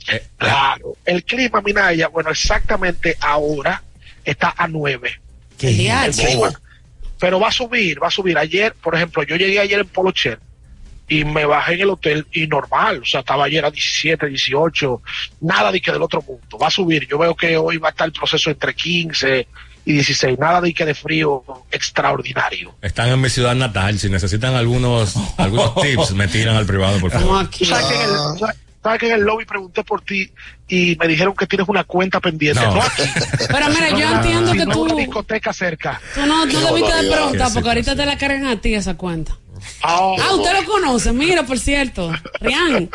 Wendy's. Claro, el clima, Minaya, bueno, exactamente ahora está a 9. El día El clima. Pero va a subir, va a subir. Ayer, por ejemplo, yo llegué ayer en Polocher y me bajé en el hotel y normal, o sea, estaba ayer a 17, 18, nada de que del otro mundo. Va a subir. Yo veo que hoy va a estar el proceso entre 15 y 16, nada de que de frío extraordinario. Están en mi ciudad natal. Si necesitan algunos, algunos *laughs* tips, me tiran al privado, por favor. ¿Tú sabes, que en el, tú lobby pregunté por ti y me dijeron que tienes una cuenta pendiente? No. No, *laughs* aquí. Pero mira, yo entiendo que sino tú, una discoteca cerca. tú no, no Qué debiste de preguntar porque ahorita te la cargan a ti esa cuenta. Ah, Ah, usted lo conoce, mira, por cierto. Rian.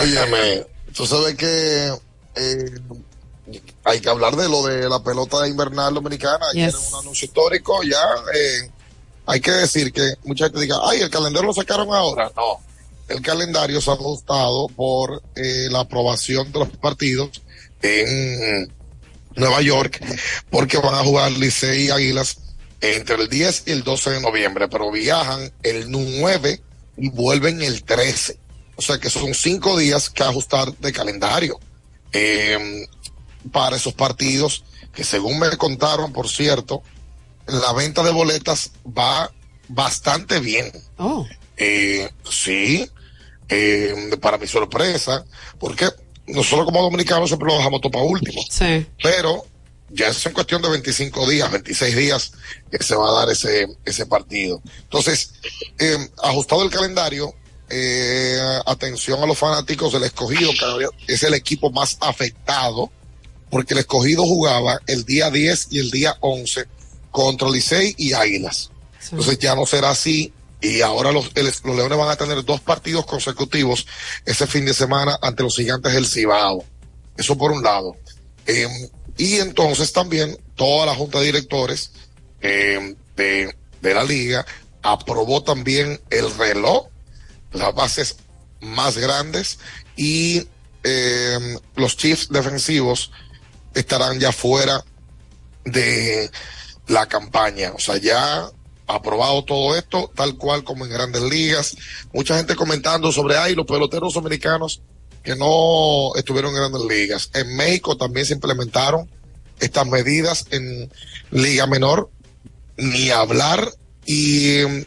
Óyeme, tú sabes que eh, hay que hablar de lo de la pelota invernal dominicana. Ayer Yes. un anuncio histórico, ya eh, hay que decir que mucha gente diga, ay, el calendario lo sacaron ahora. No, el calendario se ha ajustado por eh, la aprobación de los partidos en Nueva York, porque van a jugar Licey y Águilas entre el 10 y el 12 de noviembre, pero viajan el 9 y vuelven el 13. O sea que son cinco días que ajustar de calendario eh, para esos partidos que según me contaron, por cierto, la venta de boletas va bastante bien. Oh, Eh, sí, eh, para mi sorpresa, porque nosotros como dominicanos siempre lo dejamos todo para último, sí. pero ya es en cuestión de 25 días, 26 días que se va a dar ese, ese partido. Entonces, eh, ajustado el calendario, eh, atención a los fanáticos del escogido, que es el equipo más afectado, porque el escogido jugaba el día 10 y el día 11 contra Licey y Águilas. Entonces ya no será así y ahora los, los Leones van a tener dos partidos consecutivos ese fin de semana ante los gigantes del Cibao. Eso por un lado. Eh, y entonces también toda la junta de directores eh, de, de la liga aprobó también el reloj, las bases más grandes y eh, los chiefs defensivos estarán ya fuera de la campaña. O sea, ya aprobado todo esto, tal cual como en grandes ligas. Mucha gente comentando sobre, ay, los peloteros americanos que no estuvieron en grandes ligas. En México también se implementaron estas medidas en liga menor, ni hablar. Y mm,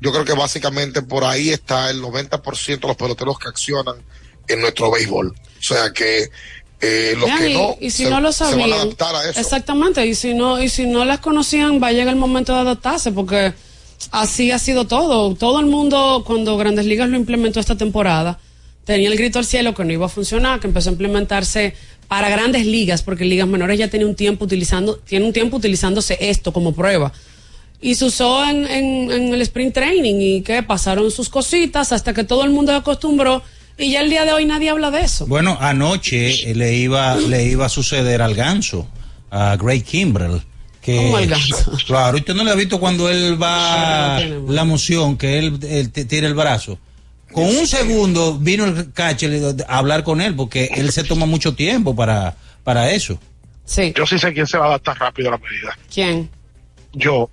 yo creo que básicamente por ahí está el 90% de los peloteros que accionan en nuestro béisbol. O sea que eh, los Vean, que y- no y, si se, no lo se van sabían, a adaptar a eso. exactamente, y si no y si no las conocían, va a llegar el momento de adaptarse, porque así ha sido todo. Todo el mundo, cuando Grandes Ligas lo implementó esta temporada, tenía el grito al cielo que no iba a funcionar, que empezó a implementarse para Grandes Ligas, porque ligas menores ya tiene un tiempo utilizando, tiene un tiempo utilizándose esto como prueba. Y se usó en, en, en el sprint training y que pasaron sus cositas hasta que todo el mundo se acostumbró y ya el día de hoy nadie habla de eso. Bueno, anoche le iba, le iba a suceder al ganso, a Gray Kimbrell. Que, ¿Cómo al ganso? Claro, usted no le ha visto cuando él va, no la moción, que él, él te- tira el brazo. Con un segundo vino el catcher a hablar con él, porque él se toma mucho tiempo para, para eso. Sí. Yo sí sé quién se va a adaptar rápido a la medida. ¿Quién? Yo.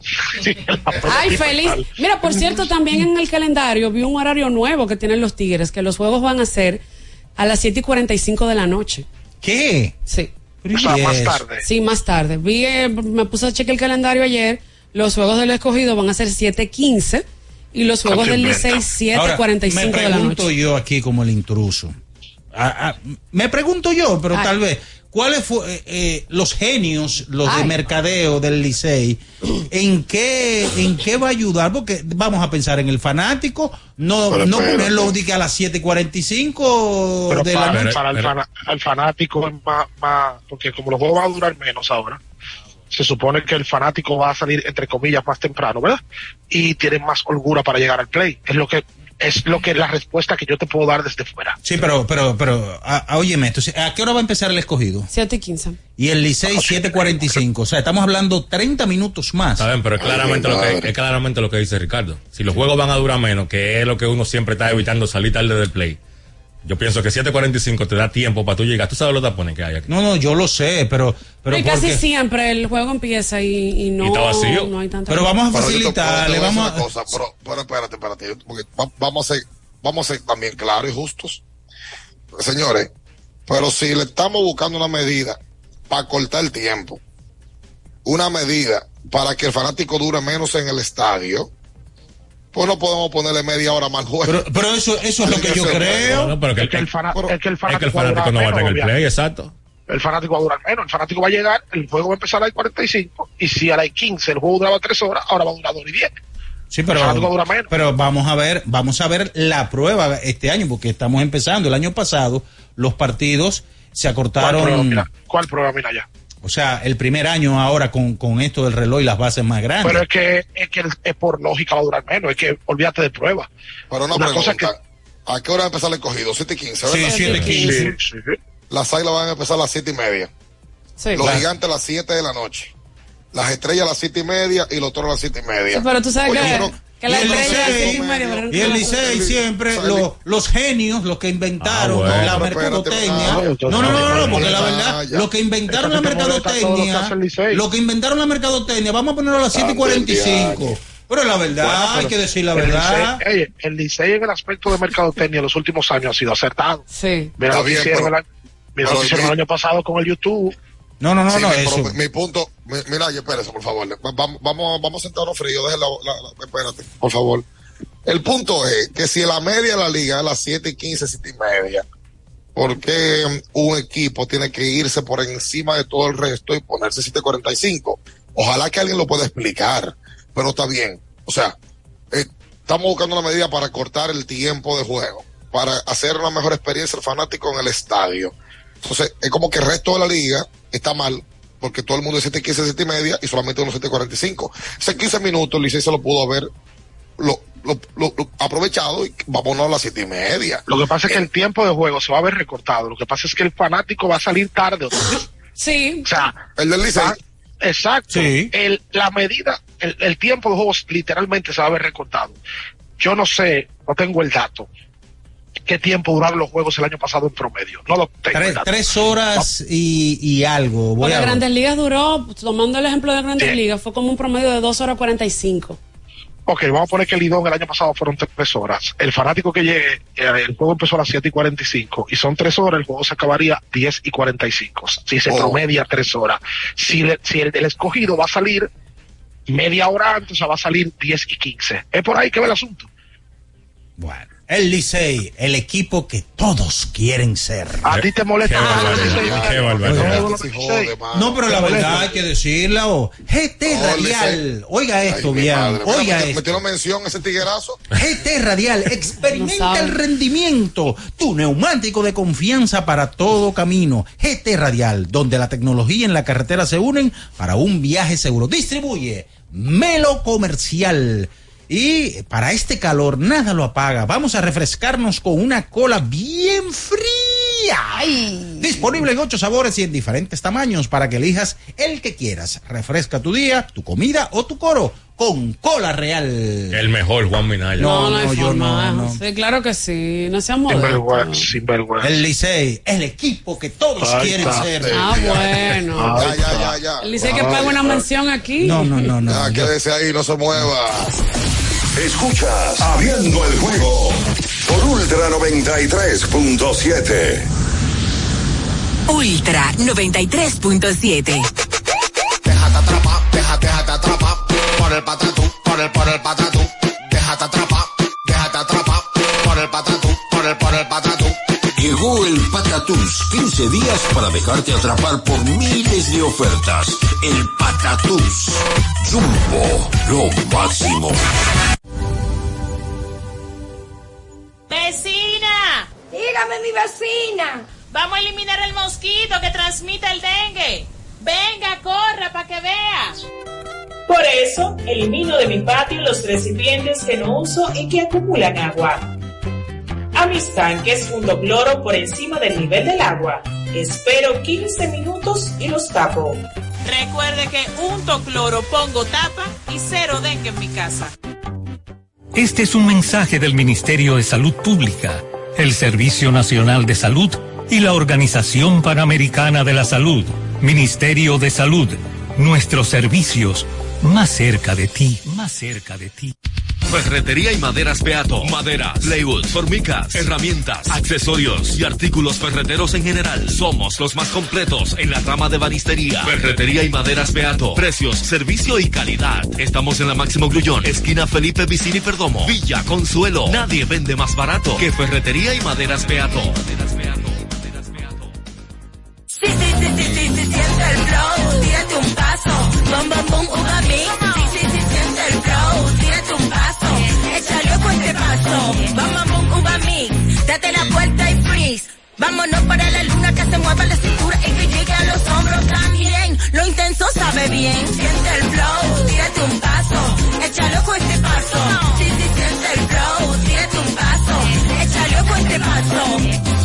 Ay, feliz. Mira, por cierto, también en el calendario vi un horario nuevo que tienen los Tigres, que los juegos van a ser a las 7 y 45 de la noche. ¿Qué? Sí. O sea, más tarde. Sí, más tarde. Vi, eh, me puse a chequear el calendario ayer. Los juegos del escogido van a ser 7.15 y los juegos del Licey Ahora, me 7.45 de la pregunto noche. yo aquí como el intruso. ah, ah, me pregunto yo, pero Ay. tal vez, ¿cuáles fueron los genios, los de mercadeo del Licey? ¿En qué, ¿En qué va a ayudar? Porque vamos a pensar en el fanático, no, Pero no ponerlo a las 7 y 45 Pero de para, la noche. para el, fana- al fanático es más, más, porque como los juegos van a durar menos ahora, se supone que el fanático va a salir entre comillas más temprano, ¿verdad? Y tiene más holgura para llegar al play. Es lo que es lo que la respuesta que yo te puedo dar desde fuera. Sí, pero, pero, pero, a- a- óyeme, entonces, ¿a qué hora va a empezar el escogido? 7 y 15. Y el Licey 7.45, o sea, estamos hablando 30 minutos más. Está bien, pero es claramente, lo que, es claramente lo que dice Ricardo. Si los juegos van a durar menos, que es lo que uno siempre está evitando salir tarde del play, yo pienso que 7.45 te da tiempo para tú llegar. Tú sabes los tapones que hay aquí. No, no, yo lo sé, pero, pero y casi porque- siempre el juego empieza y, y no, Y está vacío. no hay tanta Pero vamos a a decir vamos a... cosa, pero, pero espérate, espérate, porque va- vamos a ser, vamos a ser también claros y justos. Señores, pero si le estamos buscando una medida para cortar el tiempo, una medida para que el fanático dure menos en el estadio, pues no podemos ponerle media hora más juego. Pero, pero eso, eso es lo *laughs* que yo creo. No, pero que, Es que el fana- es que el es que el fanático fanático va a no va a durar tener el menos, play, exacto. el fanático va a durar menos, el fanático va a llegar, el juego va a empezar a las 45 y si a las 15 el juego duraba 3 horas, ahora va a durar 2 y 10. Sí, pero, pero vamos a ver, vamos a ver la prueba este año, porque estamos empezando. El año pasado los partidos se ¿Cuál prueba, acortaron, mira? ¿Cuál prueba? Mira ya. O sea, el primer año ahora con, con esto del reloj y las bases más grandes. Pero es que, es que es por lógica va a durar menos, es que olvídate de prueba. Pero una, Una pregunta, cosa ¿a qué hora va a empezar el cogido? 7 y 15, Sí, ¿verdad? 7 y 15. Sí, sí. Las águilas van a empezar a las 7 y media. Sí. Los Claro. gigantes a las 7 de la noche. Las estrellas a las 7 y media y los toros a las 7 y media. Sí, pero tú sabes Oye, que, que la Y el Licey, Y el Licey siempre, Sale. lo- los genios, los que inventaron Ah, bueno. la mercadotecnia. no, No, no, no, no, porque la Ah, verdad, ya. lo que inventaron la Entonces, ¿cómo está todo lo que hace el mercadotecnia, Licey? lo que inventaron la mercadotecnia, vamos a ponerlo a las 7 y 45. Pero la verdad, Bueno, pero hay que decir la el verdad. Licey- oye, el Licey en el aspecto de mercadotecnia en los últimos años ha sido acertado. Sí. Mira lo que hicieron, el año pasado con el YouTube. No, no, no, Sí, no, mi- eso. punto, mi- mira, espérese, por favor. Va- Vamos, vamos, vamos a sentarnos frío. Deje la, la- la- espérate, por favor. El punto es que si la media de la liga es las 7 y 15, 7 y media, ¿por qué un equipo tiene que irse por encima de todo el resto y ponerse 7.45? Ojalá que alguien lo pueda explicar, pero está bien. O sea, eh, estamos buscando una medida para cortar el tiempo de juego, para hacer una mejor experiencia al fanático en el estadio. Entonces, es como que el resto de la liga está mal, porque todo el mundo es 7 15, 7 y media y solamente uno 7 45. Ese 15 minutos, Licey se lo pudo haber lo, lo- lo- lo aprovechado y vámonos a las 7 y media. Lo que pasa es que el tiempo de juego se va a ver recortado. Lo que pasa es que el fanático va a salir tarde otra vez. Sí. O sea, el del Licey. Exacto. El, la medida, el, el tiempo de juego literalmente se va a ver recortado. Yo no sé, no tengo el dato. ¿Qué tiempo duraron los juegos el año pasado en promedio? No lo tengo. el Tres, horas y, y algo. Voy Porque a Grandes Ligas duró, tomando el ejemplo de Grandes Sí. Ligas, fue como un promedio de 2 horas 45. Ok, vamos a poner que el Lidón el año pasado fueron tres horas. El fanático que llegue, eh, el juego empezó a las 7 y 45 y son tres horas, el juego se acabaría 10 y 45. Si se Oh. promedia tres horas. Si, le- si el del escogido va a salir media hora antes, o sea, va a salir 10 y 15. Es por ahí que va el asunto. El Licey, el equipo que todos quieren ser. A ti te molesta. Qué barbaridad. No, pero la verdad hay que decirla. O GT Radial, oiga esto bien, oiga esto. Metieron mención ese tiguerazo. GT Radial, *laughs* experimenta el rendimiento. Tu neumático de confianza para todo camino. GT Radial, donde la tecnología y la carretera se unen para un viaje seguro. Distribuye Melo Comercial. Y para este calor nada lo apaga. Vamos a refrescarnos con una cola bien fría. Disponible en ocho sabores y en diferentes tamaños para que elijas el que quieras. Refresca tu día, tu comida o tu coro con cola real. El mejor, Juan Minaya. No, no, hay no, yo no, no. Sí, claro que sí. No seamos. Sinvergüenza. El Licey, el equipo que todos quieren está. ser. Ah, bueno. *laughs* Ya, ya, ya, ya. El Licey que paga una mención aquí. No, no, no, no. Ya, quédese ahí, no se mueva. Escuchas Abriendo el juego por Ultra 93.7. Ultra 93.7. Déjate atrapar, déjate, déjate atrapar por el patatú, por el, por el patatú. Llegó el Patatús, 15 días para dejarte atrapar por miles de ofertas. El Patatús. Jumbo, lo máximo. ¡Vecina! Dígame, mi vecina. Vamos a eliminar el mosquito que transmite el dengue. Venga, corra para que vea. Por eso, elimino de mi patio los recipientes que no uso y que acumulan agua. A mis tanques hundo cloro por encima del nivel del agua. Espero 15 minutos y los tapo. Recuerde que unto cloro, pongo tapa y cero dengue en mi casa. Este es un mensaje del Ministerio de Salud Pública, el Servicio Nacional de Salud y la Organización Panamericana de la Salud. Ministerio de Salud. Nuestros servicios más cerca de ti, más cerca de ti. Ferretería y maderas Beato. Maderas, plywood, formicas, herramientas, accesorios y artículos ferreteros en general. Somos los más completos en la rama de banistería. Ferretería y maderas Beato. Precios, servicio y calidad. Estamos en la Máximo Grullón, esquina Felipe Vicini Perdomo. Villa Consuelo. Nadie vende más barato que Ferretería y maderas Beato. Sí, sí, sí, sí, sí, sí, siente el flow. Tírate un paso. Bom, bom, bom, uva sí, sí, siente el flow. Tírate un paso. Échale a este paso. Bom, bom, bom, uva mix. Date la vuelta y freeze. Vámonos para la luna que se mueva la cintura y que llegue a los hombros también. Lo intenso sabe bien. Siente el flow. Tírate un paso. Échale a este paso. Sí, sí, siente el flow. Tírate un paso. Échale a este paso.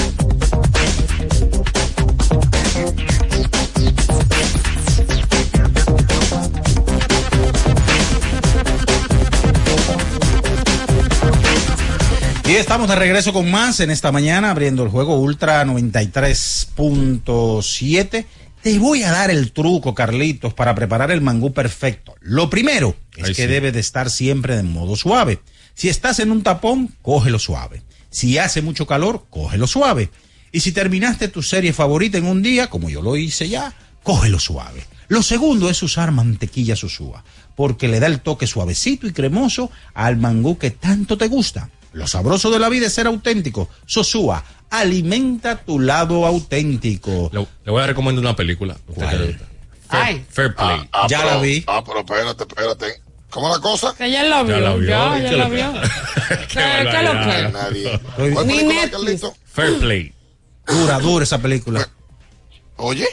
Y estamos de regreso con más en esta mañana, abriendo el juego Ultra 93.7. Te voy a dar el truco, Carlitos, para preparar el mangú perfecto. Lo primero es Ahí que sí. debe de estar siempre de modo suave. Si estás en un tapón, cógelo suave. Si hace mucho calor, cógelo suave. Y si terminaste tu serie favorita en un día, como yo lo hice ya, cógelo suave. Lo segundo es usar mantequilla susúa, porque le da el toque suavecito y cremoso al mangú que tanto te gusta. Lo sabroso de la vida es ser auténtico. Sosúa, alimenta tu lado auténtico. Le, le voy a recomendar una película. Fair, Ay. Fair Play. Ah, Ya pero- la vi. Ah, pero espérate, espérate. ¿Cómo la cosa? Que ya la vio, Ya la vio, ya, ¿y ya la vio. *laughs* Qué ¿Qué, qué lo que? *laughs* Fair Play. Dura, dura esa película. Oye.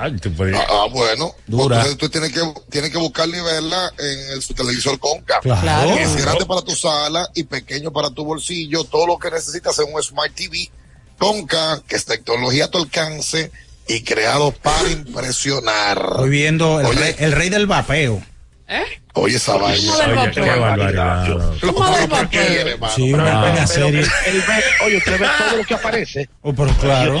Ay, puedes- Ah, ah, bueno. Dura. Entonces tú tienes que, tienes que buscarla y verla en el- su televisor Conca. Claro. Es grande para tu sala y pequeño para tu bolsillo. Todo lo que necesitas en un Smart TV con K, que es tecnología a tu alcance y creado para impresionar. Estoy viendo el, Oye. rey, el rey del vapeo. Oye, esa vaina. Oye, qué barbaridad. Sí, una oye, usted ve todo lo que aparece. Oh, pero claro.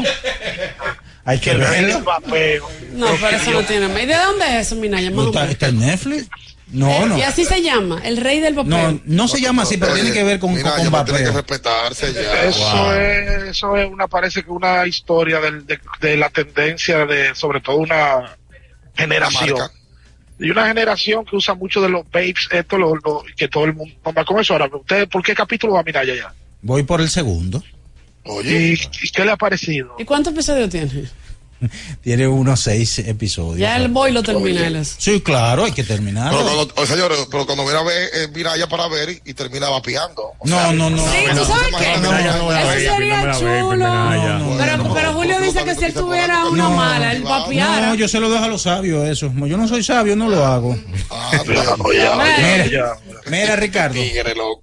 Hay que El rey verlo. del vapeo. No, pero eso no tiene. ¿Y de dónde es eso, Minaya? Más o ¿Está, en Netflix? No, no. Y así se llama, el rey del vapeo. No, no se llama así, pero tiene que ver con, mira, con, tiene que respetarse ya. Eso Wow. es, eso es una, parece que una historia del- de, de la tendencia de, sobre todo una generación. marca. Y una generación que usa mucho de los babes, esto lo, lo- que todo el mundo toma con eso. Ahora, ¿usted por qué capítulo va a mirar ya? Voy por el segundo. Oye, ¿Y, qué le ha parecido? ¿Y cuántos episodios tiene? *laughs* Tiene unos seis episodios. Ya el boy lo termina. Sí, claro, hay que terminarlo. pero cuando, o sea, pero cuando mira a ver, eh, mira allá para ver y, y termina vapeando. O No, sea, no, no. Sí, no, ¿tú sabes no, qué? no, no, no, Eso sería chulo. Pero, no, pero Julio no, dice que si él tuviera no, una mala, él vapeara. No, yo se lo dejo a los sabios eso. Yo no soy sabio, no lo hago. Ah, no, ya, Mira. ya, ya. Mira, Ricardo,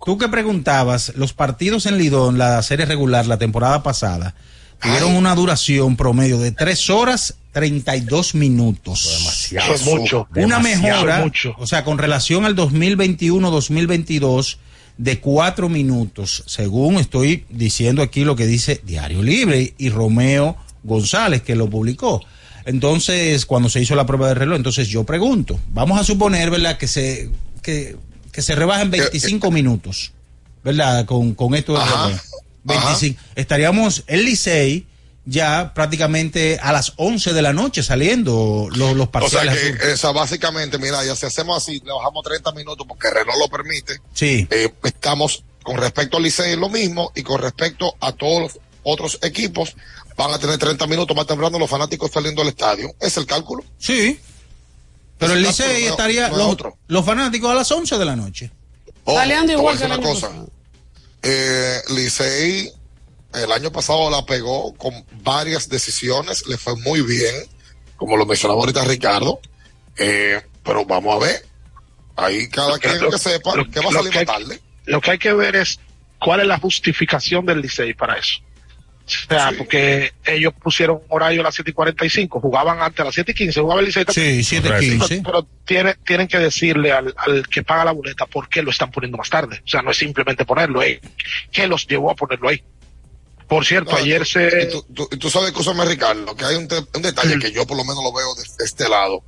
tú que preguntabas, los partidos en Lidón, la serie regular, la temporada pasada, tuvieron una duración promedio de 3 horas 32 minutos. Eso es mucho. Una Demasiado mejora, mucho. o sea, con relación al 2021-2022 de 4 minutos, según estoy diciendo aquí lo que dice Diario Libre y Romeo González, que lo publicó. Entonces, cuando se hizo la prueba de reloj, entonces yo pregunto, vamos a suponer, ¿verdad?, que se, que, que se rebajen 25 minutos, ¿verdad?, con, con esto del Ajá. reloj. 25. Estaríamos en Licey ya prácticamente a las 11 de la noche saliendo los, los O sea parciales. que esa básicamente, mira, ya si hacemos así, le bajamos 30 minutos porque el reloj lo permite. Sí. eh, estamos con respecto al Licey lo mismo y con respecto a todos los otros equipos van a tener 30 minutos más temprano los fanáticos saliendo del estadio. Es el cálculo. Sí. Pero el Licey no- estaría no los, otro. los fanáticos a las 11 de la noche. Ojo, Saliendo igual que el año cosa. pasado. Eh, Licey el año pasado la pegó con varias decisiones, le fue muy bien, como lo mencionaba ahorita Ricardo. Eh, pero vamos a ver. Ahí cada quien Lo- que sepa lo- que va a lo salir que tarde. Lo que hay que ver es cuál es la justificación del Licey para eso. O sea, porque ellos pusieron un horario a las 7 y 45, jugaban antes a las 7 y 15, jugaba el Licey. Sí, 7 Correcto. 15. Pero tiene, tienen que decirle al, al que paga la boleta por qué lo están poniendo más tarde. O sea, no es simplemente ponerlo ahí. ¿Qué los llevó a ponerlo ahí? Por cierto, No, ayer tú- se... y tú, tú- y tú sabes, escúchame, Ricardo, que hay un, un detalle que yo por lo menos lo veo de, de este lado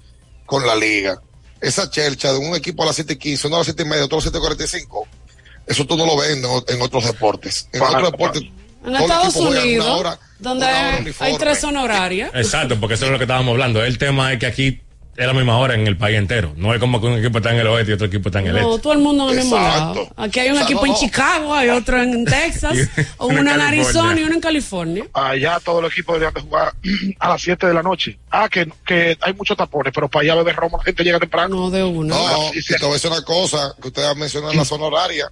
con la liga. Esa chelcha de un equipo a las 7 y 15, uno a las 7 y media, otro a las 7 y 45, eso tú no lo ves en, otros deportes. En Para- otros deportes, En Estados Unidos, hora, donde hay tres zonas horarias. Exacto, porque eso es lo que estábamos hablando. El tema es que aquí es la misma hora en el país entero. No es como que un equipo está en el oeste y otro equipo está en el No, este. todo el mundo en el mismo lado. Aquí hay un O sea, equipo no, en no. Chicago, hay otro en Texas, *laughs* Y uno en en Arizona y uno en California. allá todos los equipos deberían de jugar *clears throat* a las 7 de la noche. Ah, que, que hay muchos tapones, pero para allá beber Roma la gente llega temprano. No, de uno. No, Sí, y te voy a decir una cosa que ustedes mencionado en la zona horaria.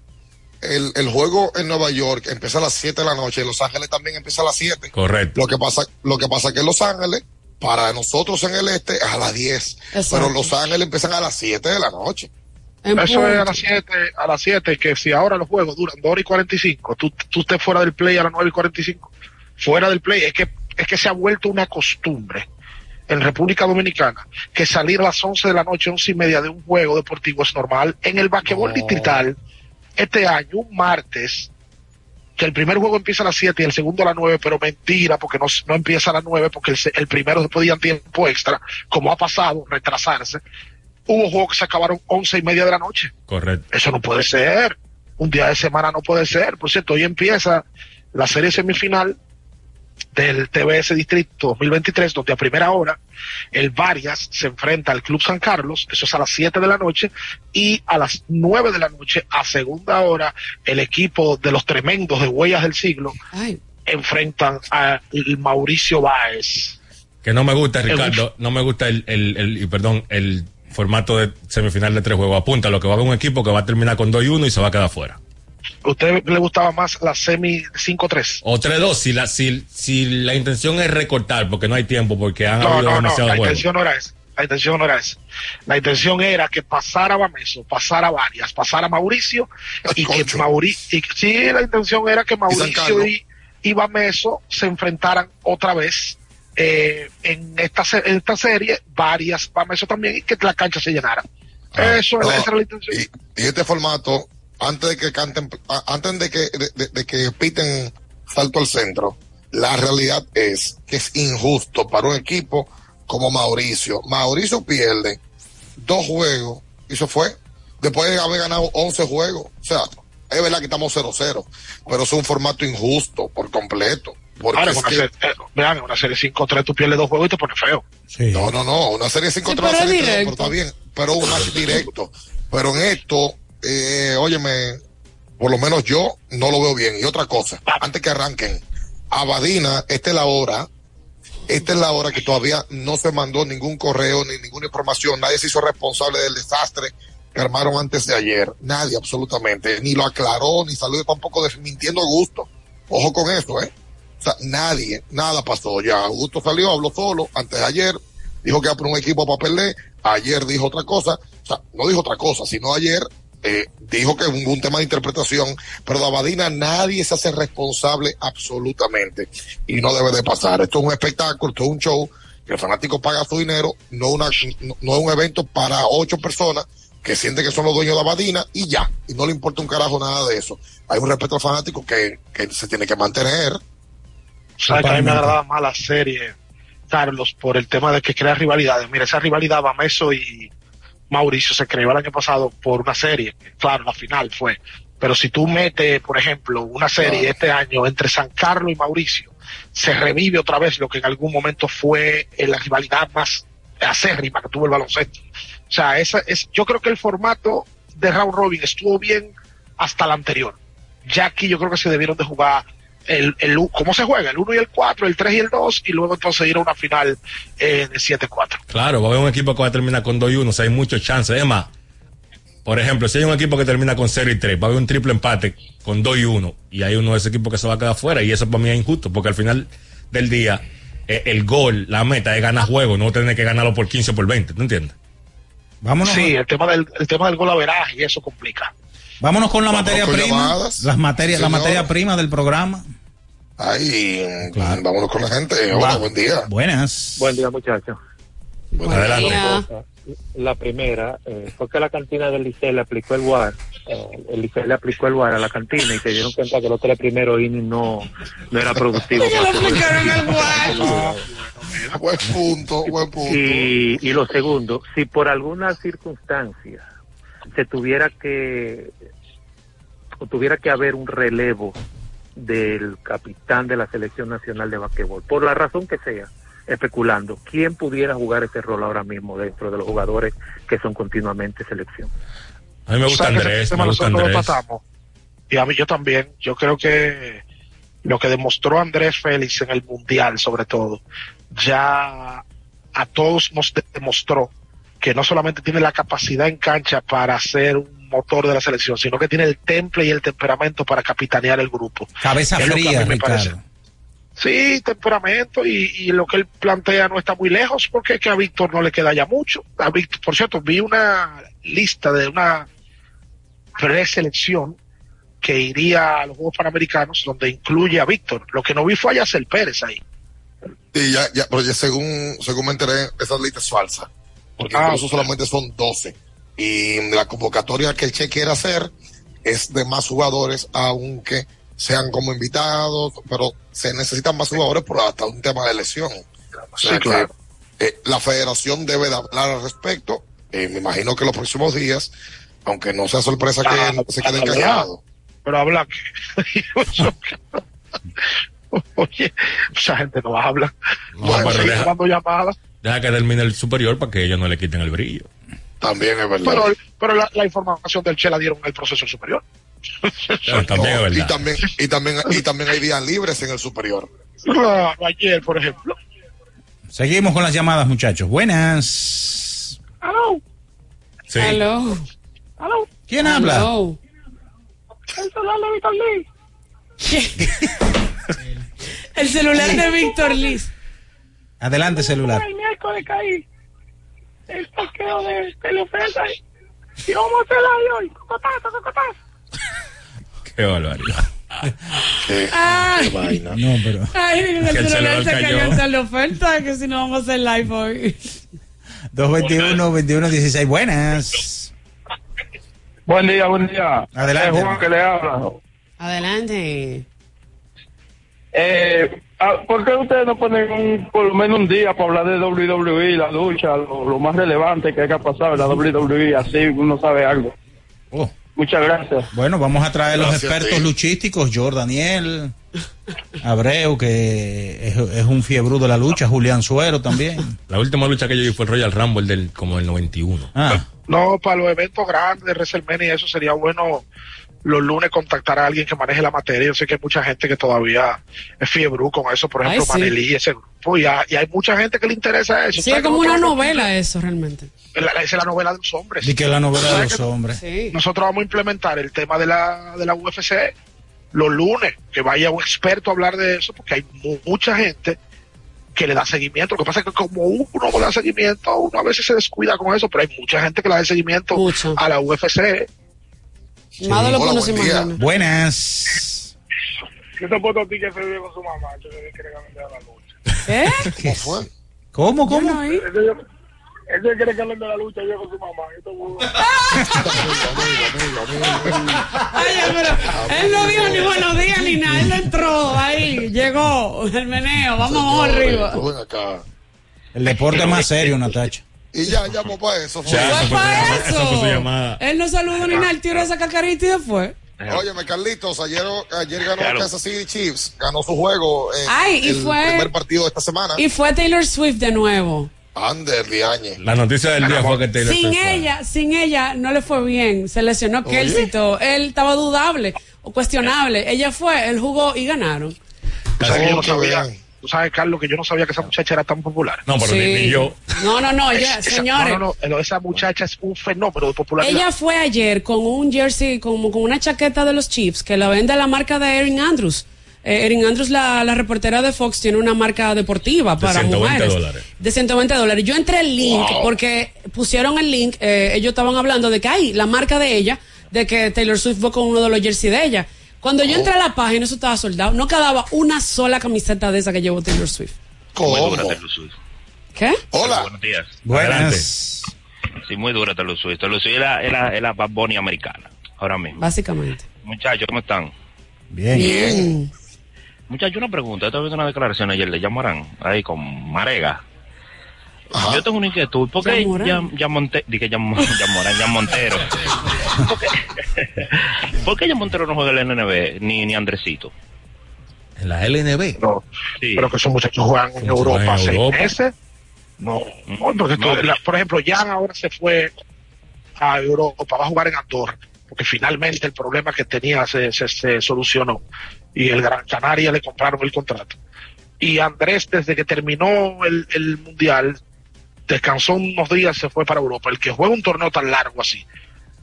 El, el juego en Nueva York empieza a las 7 de la noche, en Los Ángeles también empieza a las 7. Correcto. Lo que pasa, lo que pasa que en Los Ángeles, para nosotros en el este, es a las 10. Exacto. Pero Los Ángeles empiezan a las 7 de la noche. En Eso es a las 7, a las 7, que si ahora los juegos duran 2 horas y 45, tú, tú estés fuera del play a las 9 y 45, fuera del play, es que, es que se ha vuelto una costumbre en República Dominicana que salir a las 11 de la noche, 11 y media de un juego deportivo es normal. En el basquetbol No. distrital, este año, un martes, que el primer juego empieza a las 7 y el segundo a las 9, pero mentira, porque no, no empieza a las 9, porque el, primero se podía tiempo extra, como ha pasado, retrasarse. Hubo juegos que se acabaron 11 y media de la noche. Correcto. Eso no puede ser. Un día de semana no puede ser. Por cierto, hoy empieza la serie semifinal del TBS Distrito 2023, donde a primera hora el Varias se enfrenta al Club San Carlos, eso es a las 7 de la noche, y a las 9 de la noche, a segunda hora, el equipo de los tremendos de Huellas del Siglo Ay, enfrentan a Mauricio Báez. Que no me gusta, Ricardo, no me gusta el, el, el- perdón, el formato de semifinal de tres juegos. Apunta lo que va a haber un equipo que va a terminar con 2 y 1 y se va a quedar fuera. ¿A usted le gustaba más la semi 5-3? O 3-2, si la, si, si la intención es recortar, porque no hay tiempo, porque han No, habido no, no, demasiados la intención no era esa. La intención no era esa. La intención era que pasara Bameso, pasara Varias, pasara Mauricio y que. Mauricio, y, sí, la intención era que Mauricio y, y Bameso se enfrentaran otra vez eh, en, esta, en esta serie, varias Bameso también, y que la cancha se llenara. Eso no, esa era la intención. Y este formato, antes de que canten, antes de que, de, de- de que piten salto al centro, la realidad es que es injusto para un equipo como Mauricio. Mauricio pierde dos juegos y se fue. Después de haber ganado 11 juegos. O sea, es verdad que estamos 0-0, pero es un formato injusto por completo. Porque Ahora, una que- serie, eh, vean, en una serie 5-3 tú pierdes dos juegos y te pones feo. No, no, no, una serie 5 Sí, está bien, pero un match directo. Pero en esto, eh, óyeme, por lo menos yo no lo veo bien. Y otra cosa, antes que arranquen, Abadina, esta es la hora, esta es la hora que todavía no se mandó ningún correo ni ninguna información, nadie se hizo responsable del desastre que armaron antes de ayer, nadie absolutamente, ni lo aclaró, ni salió tampoco desmintiendo a Augusto. Ojo con eso, ¿eh? O sea, nadie, nada pasó. Ya Augusto salió, habló solo antes de ayer, dijo que era por un equipo para perder. Ayer dijo otra cosa, o sea, no dijo otra cosa, sino ayer eh, dijo que hubo un tema de interpretación, pero de Abadina nadie se hace responsable absolutamente y no debe de pasar. Esto es un espectáculo, esto es un show, que el fanático paga su dinero, no, una, no, no es un evento para ocho personas que sienten que son los dueños de Abadina y ya, y no le importa un carajo nada de eso. Hay un respeto al fanático que, que se tiene que mantener. ¿Sabes que a mí me agradaba más la serie, Carlos, por el tema de que crea rivalidades? Mira, esa rivalidad Bameso y Mauricio se creó el año pasado por una serie. Claro, la final fue. Pero si tú metes, por ejemplo, una serie este año entre San Carlos y Mauricio, se revive otra vez lo que en algún momento fue eh, la rivalidad más acérrima que tuvo el baloncesto. O sea, esa es, yo creo que el formato de round robin estuvo bien hasta el anterior. Ya aquí yo creo que se debieron de jugar el, el, u- ¿cómo se juega? El 1 y el 4, el 3 y el 2, y luego entonces ir a una final eh, de 7-4. Claro, va a haber un equipo que va a terminar con 2 y 1, o sea, hay muchos chances. Es más, por ejemplo, si hay un equipo que termina con 0 y 3, va a haber un triple empate con 2 y 1, y hay uno de ese equipo que se va a quedar fuera, y eso para mí es injusto, porque al final del día, eh, el gol, la meta es ganar juego, no tener que ganarlo por 15 o por 20, ¿tú entiendes? Vámonos. Sí, el tema del, el tema del gol averaje y eso complica. Vámonos con la Vamos materia con prima. llamadas. Las materias, la materia prima del programa. Ahí, vámonos con la gente. Hola, Va. buen día. Buenas. Buen día, muchachos. Adelante. Dos cosas. La primera eh, fue que la cantina del Liceo le aplicó el WAR. eh, el Liceo le aplicó el WAR a la cantina y se dieron cuenta que los tres primeros innings no, no era productivo. *laughs* le aplicaron el Buen punto, buen punto. Y, y lo segundo, si por alguna circunstancia se tuviera que o tuviera que haber un relevo del capitán de la selección nacional de basquetbol, por la razón que sea, especulando, ¿quién pudiera jugar ese rol ahora mismo dentro de los jugadores que son continuamente selección? A mí me gusta Andrés, me gusta. Y a mí yo también. Yo creo que lo que demostró Andrés Félix en el Mundial, sobre todo, ya a todos nos de- demostró que no solamente tiene la capacidad en cancha para ser un motor de la selección, sino que tiene el temple y el temperamento para capitanear el grupo. Cabeza Es fría, me Ricardo. parece. Sí, temperamento y, y lo que él plantea no está muy lejos porque es que a Víctor no le queda ya mucho. A Víctor, por cierto, vi una lista de una preselección que iría a los Juegos Panamericanos donde incluye a Víctor. Lo que no vi fue a Yacel Pérez ahí. Y ya, ya, pero ya según, según me enteré, esa lista es falsa. Porque Ah, incluso solamente son 12. Y la convocatoria que el Che quiere hacer es de más jugadores, aunque sean como invitados, pero se necesitan más jugadores por hasta un tema de lesión. O sea Sí, claro. que eh, la federación debe de hablar al respecto. Eh, me imagino que los próximos días, aunque no sea sorpresa que Ah, se queden callados. Pero habla que... *laughs* Oye, esa gente no habla. No, pero deja- dando llamadas. Deja que termine el superior para que ellos no le quiten el brillo. También es verdad. Pero, pero la, la información del Che la dieron en el proceso superior. también es verdad. Y también, y también, y también hay días libres en el superior. Claro, ayer, por ejemplo. Seguimos con las llamadas, muchachos. Buenas. Aló. Sí. Aló. ¿Quién habla? El celular de Víctor Lee. *laughs* El celular de Víctor Liz. Adelante, celular. El miércoles caí. El saqueo de, de la oferta. Y vamos a hacerla ahí hoy. Cocotazo, cocotazo. *laughs* Qué barbaridad. Ay, vaina. No, pero. ay, el Que el celular se cayó cayó. en tal oferta que si no vamos a hacer live hoy. 221 21 16 buenas. Buen día, buen día. Adelante. Es Juan que le habla. Adelante. Eh, ah, ¿Por qué ustedes no ponen un- por lo menos un día para hablar de WWE, la lucha, lo, lo más relevante que haya pasado en la WWE? Así uno sabe algo. Oh. Muchas gracias. Bueno, vamos a traer los Gracias expertos ti. luchísticos, Jordaniel, Abreu, que es, es un fiebrú de la lucha, Julián Suero también. La última lucha que yo vi fue el Royal Rumble del como el 91. Ah, No, para los eventos grandes, WrestleMania y eso sería bueno los lunes contactar a alguien que maneje la materia. Yo sé que hay mucha gente que todavía es fiebre con eso, por ejemplo, Ay, sí. Manelí, ese grupo, y, hay- y hay mucha gente que le interesa eso. Sí, ¿Sabes es como una novela eso realmente. La- la- esa es la novela de los hombres. y que la novela de ¿Sabes los hombres. Sí. Nosotros vamos a implementar el tema de la, de la UFC los lunes, que vaya un experto a hablar de eso, porque hay mu- mucha gente que le da seguimiento. Lo que pasa es que como uno le da seguimiento, uno a veces se descuida con eso, pero hay mucha gente que le da seguimiento a la UFC. Más de lo que uno se imagina. Buenas. Yo te puedo ti que se vive con su mamá, que cambiar la lucha. ¿Eh? *laughs* ¿Qué fue? ¿Cómo, cómo? Él quiere que de la lucha, yo con su mamá. Yo te voy *laughs* Oye, pero él no dijo ni buenos días ni nada. Él entró ahí, llegó el meneo. Vamos, arriba. El deporte más serio, Natacha. Y ya llamó para eso. fue. Fue para esa fue su eso. llamada. Él no saludó ni nada. El tiro esa cacarita y después. Óyeme, Carlitos, ayer, ayer ganó Claro. Kansas City Chiefs, ganó su juego en Ay, y el fue- primer partido de esta semana. Y fue Taylor Swift de nuevo. Ander, Diañe. La noticia del día fue que Taylor Sin Swift fue. ella, sin ella no le fue bien. Se lesionó Kelsey. Él estaba dudable o cuestionable. Ella fue, él jugó y ganaron. Sabes que yo no sabía. Tú sabes, Carlos, que yo no sabía que esa muchacha era tan popular. No, pero ni, Sí. ni yo. No, no, no, Esa- señores. No, no, no, esa muchacha es un fenómeno de popularidad. Ella fue ayer con un jersey, como con una chaqueta de los Chiefs, que la vende la marca de Erin Andrews. Eh, Erin Andrews, la, la reportera de Fox, tiene una marca deportiva De para 120 mujeres. dólares. De 120 dólares. Yo entré el link porque pusieron el link, eh, ellos estaban hablando de que hay la marca de ella, de que Taylor Swift fue con uno de los jerseys de ella. Cuando yo entré a la página, eso estaba soldado. No quedaba una sola camiseta de esa que llevó Taylor Swift. ¿Cómo? Muy dura Taylor Swift. ¿Qué? Hola. Buenos días. Buenas. Sí, muy dura Taylor Swift. Taylor Swift es la, es la, es la Bad Bunny americana, ahora mismo. Básicamente. Muchachos, ¿cómo están? Bien. Bien. Muchachos, una pregunta. Estaba viendo una declaración ayer de Yamarán, ahí con Marega. Yo tengo una inquietud. ¿Por qué Yamorán. Yam, Yam Monte- dije Yam, Yamorán, *laughs* Yam Montero? *laughs* *laughs* ¿Por qué, ¿Por qué Yam Montero no juega en el NB ni, ni Andresito? En la LNB. No, Sí. pero que esos muchachos juegan en Europa en seis Europa. meses. No, no, porque tú- la- por ejemplo, Jan ahora se fue a Europa, va a jugar en Andorra, porque finalmente el problema que tenía se, se, se solucionó y el Gran Canaria le compraron el contrato. Y Andrés, desde que terminó el, el Mundial, descansó unos días, se fue para Europa. El que juega un torneo tan largo así,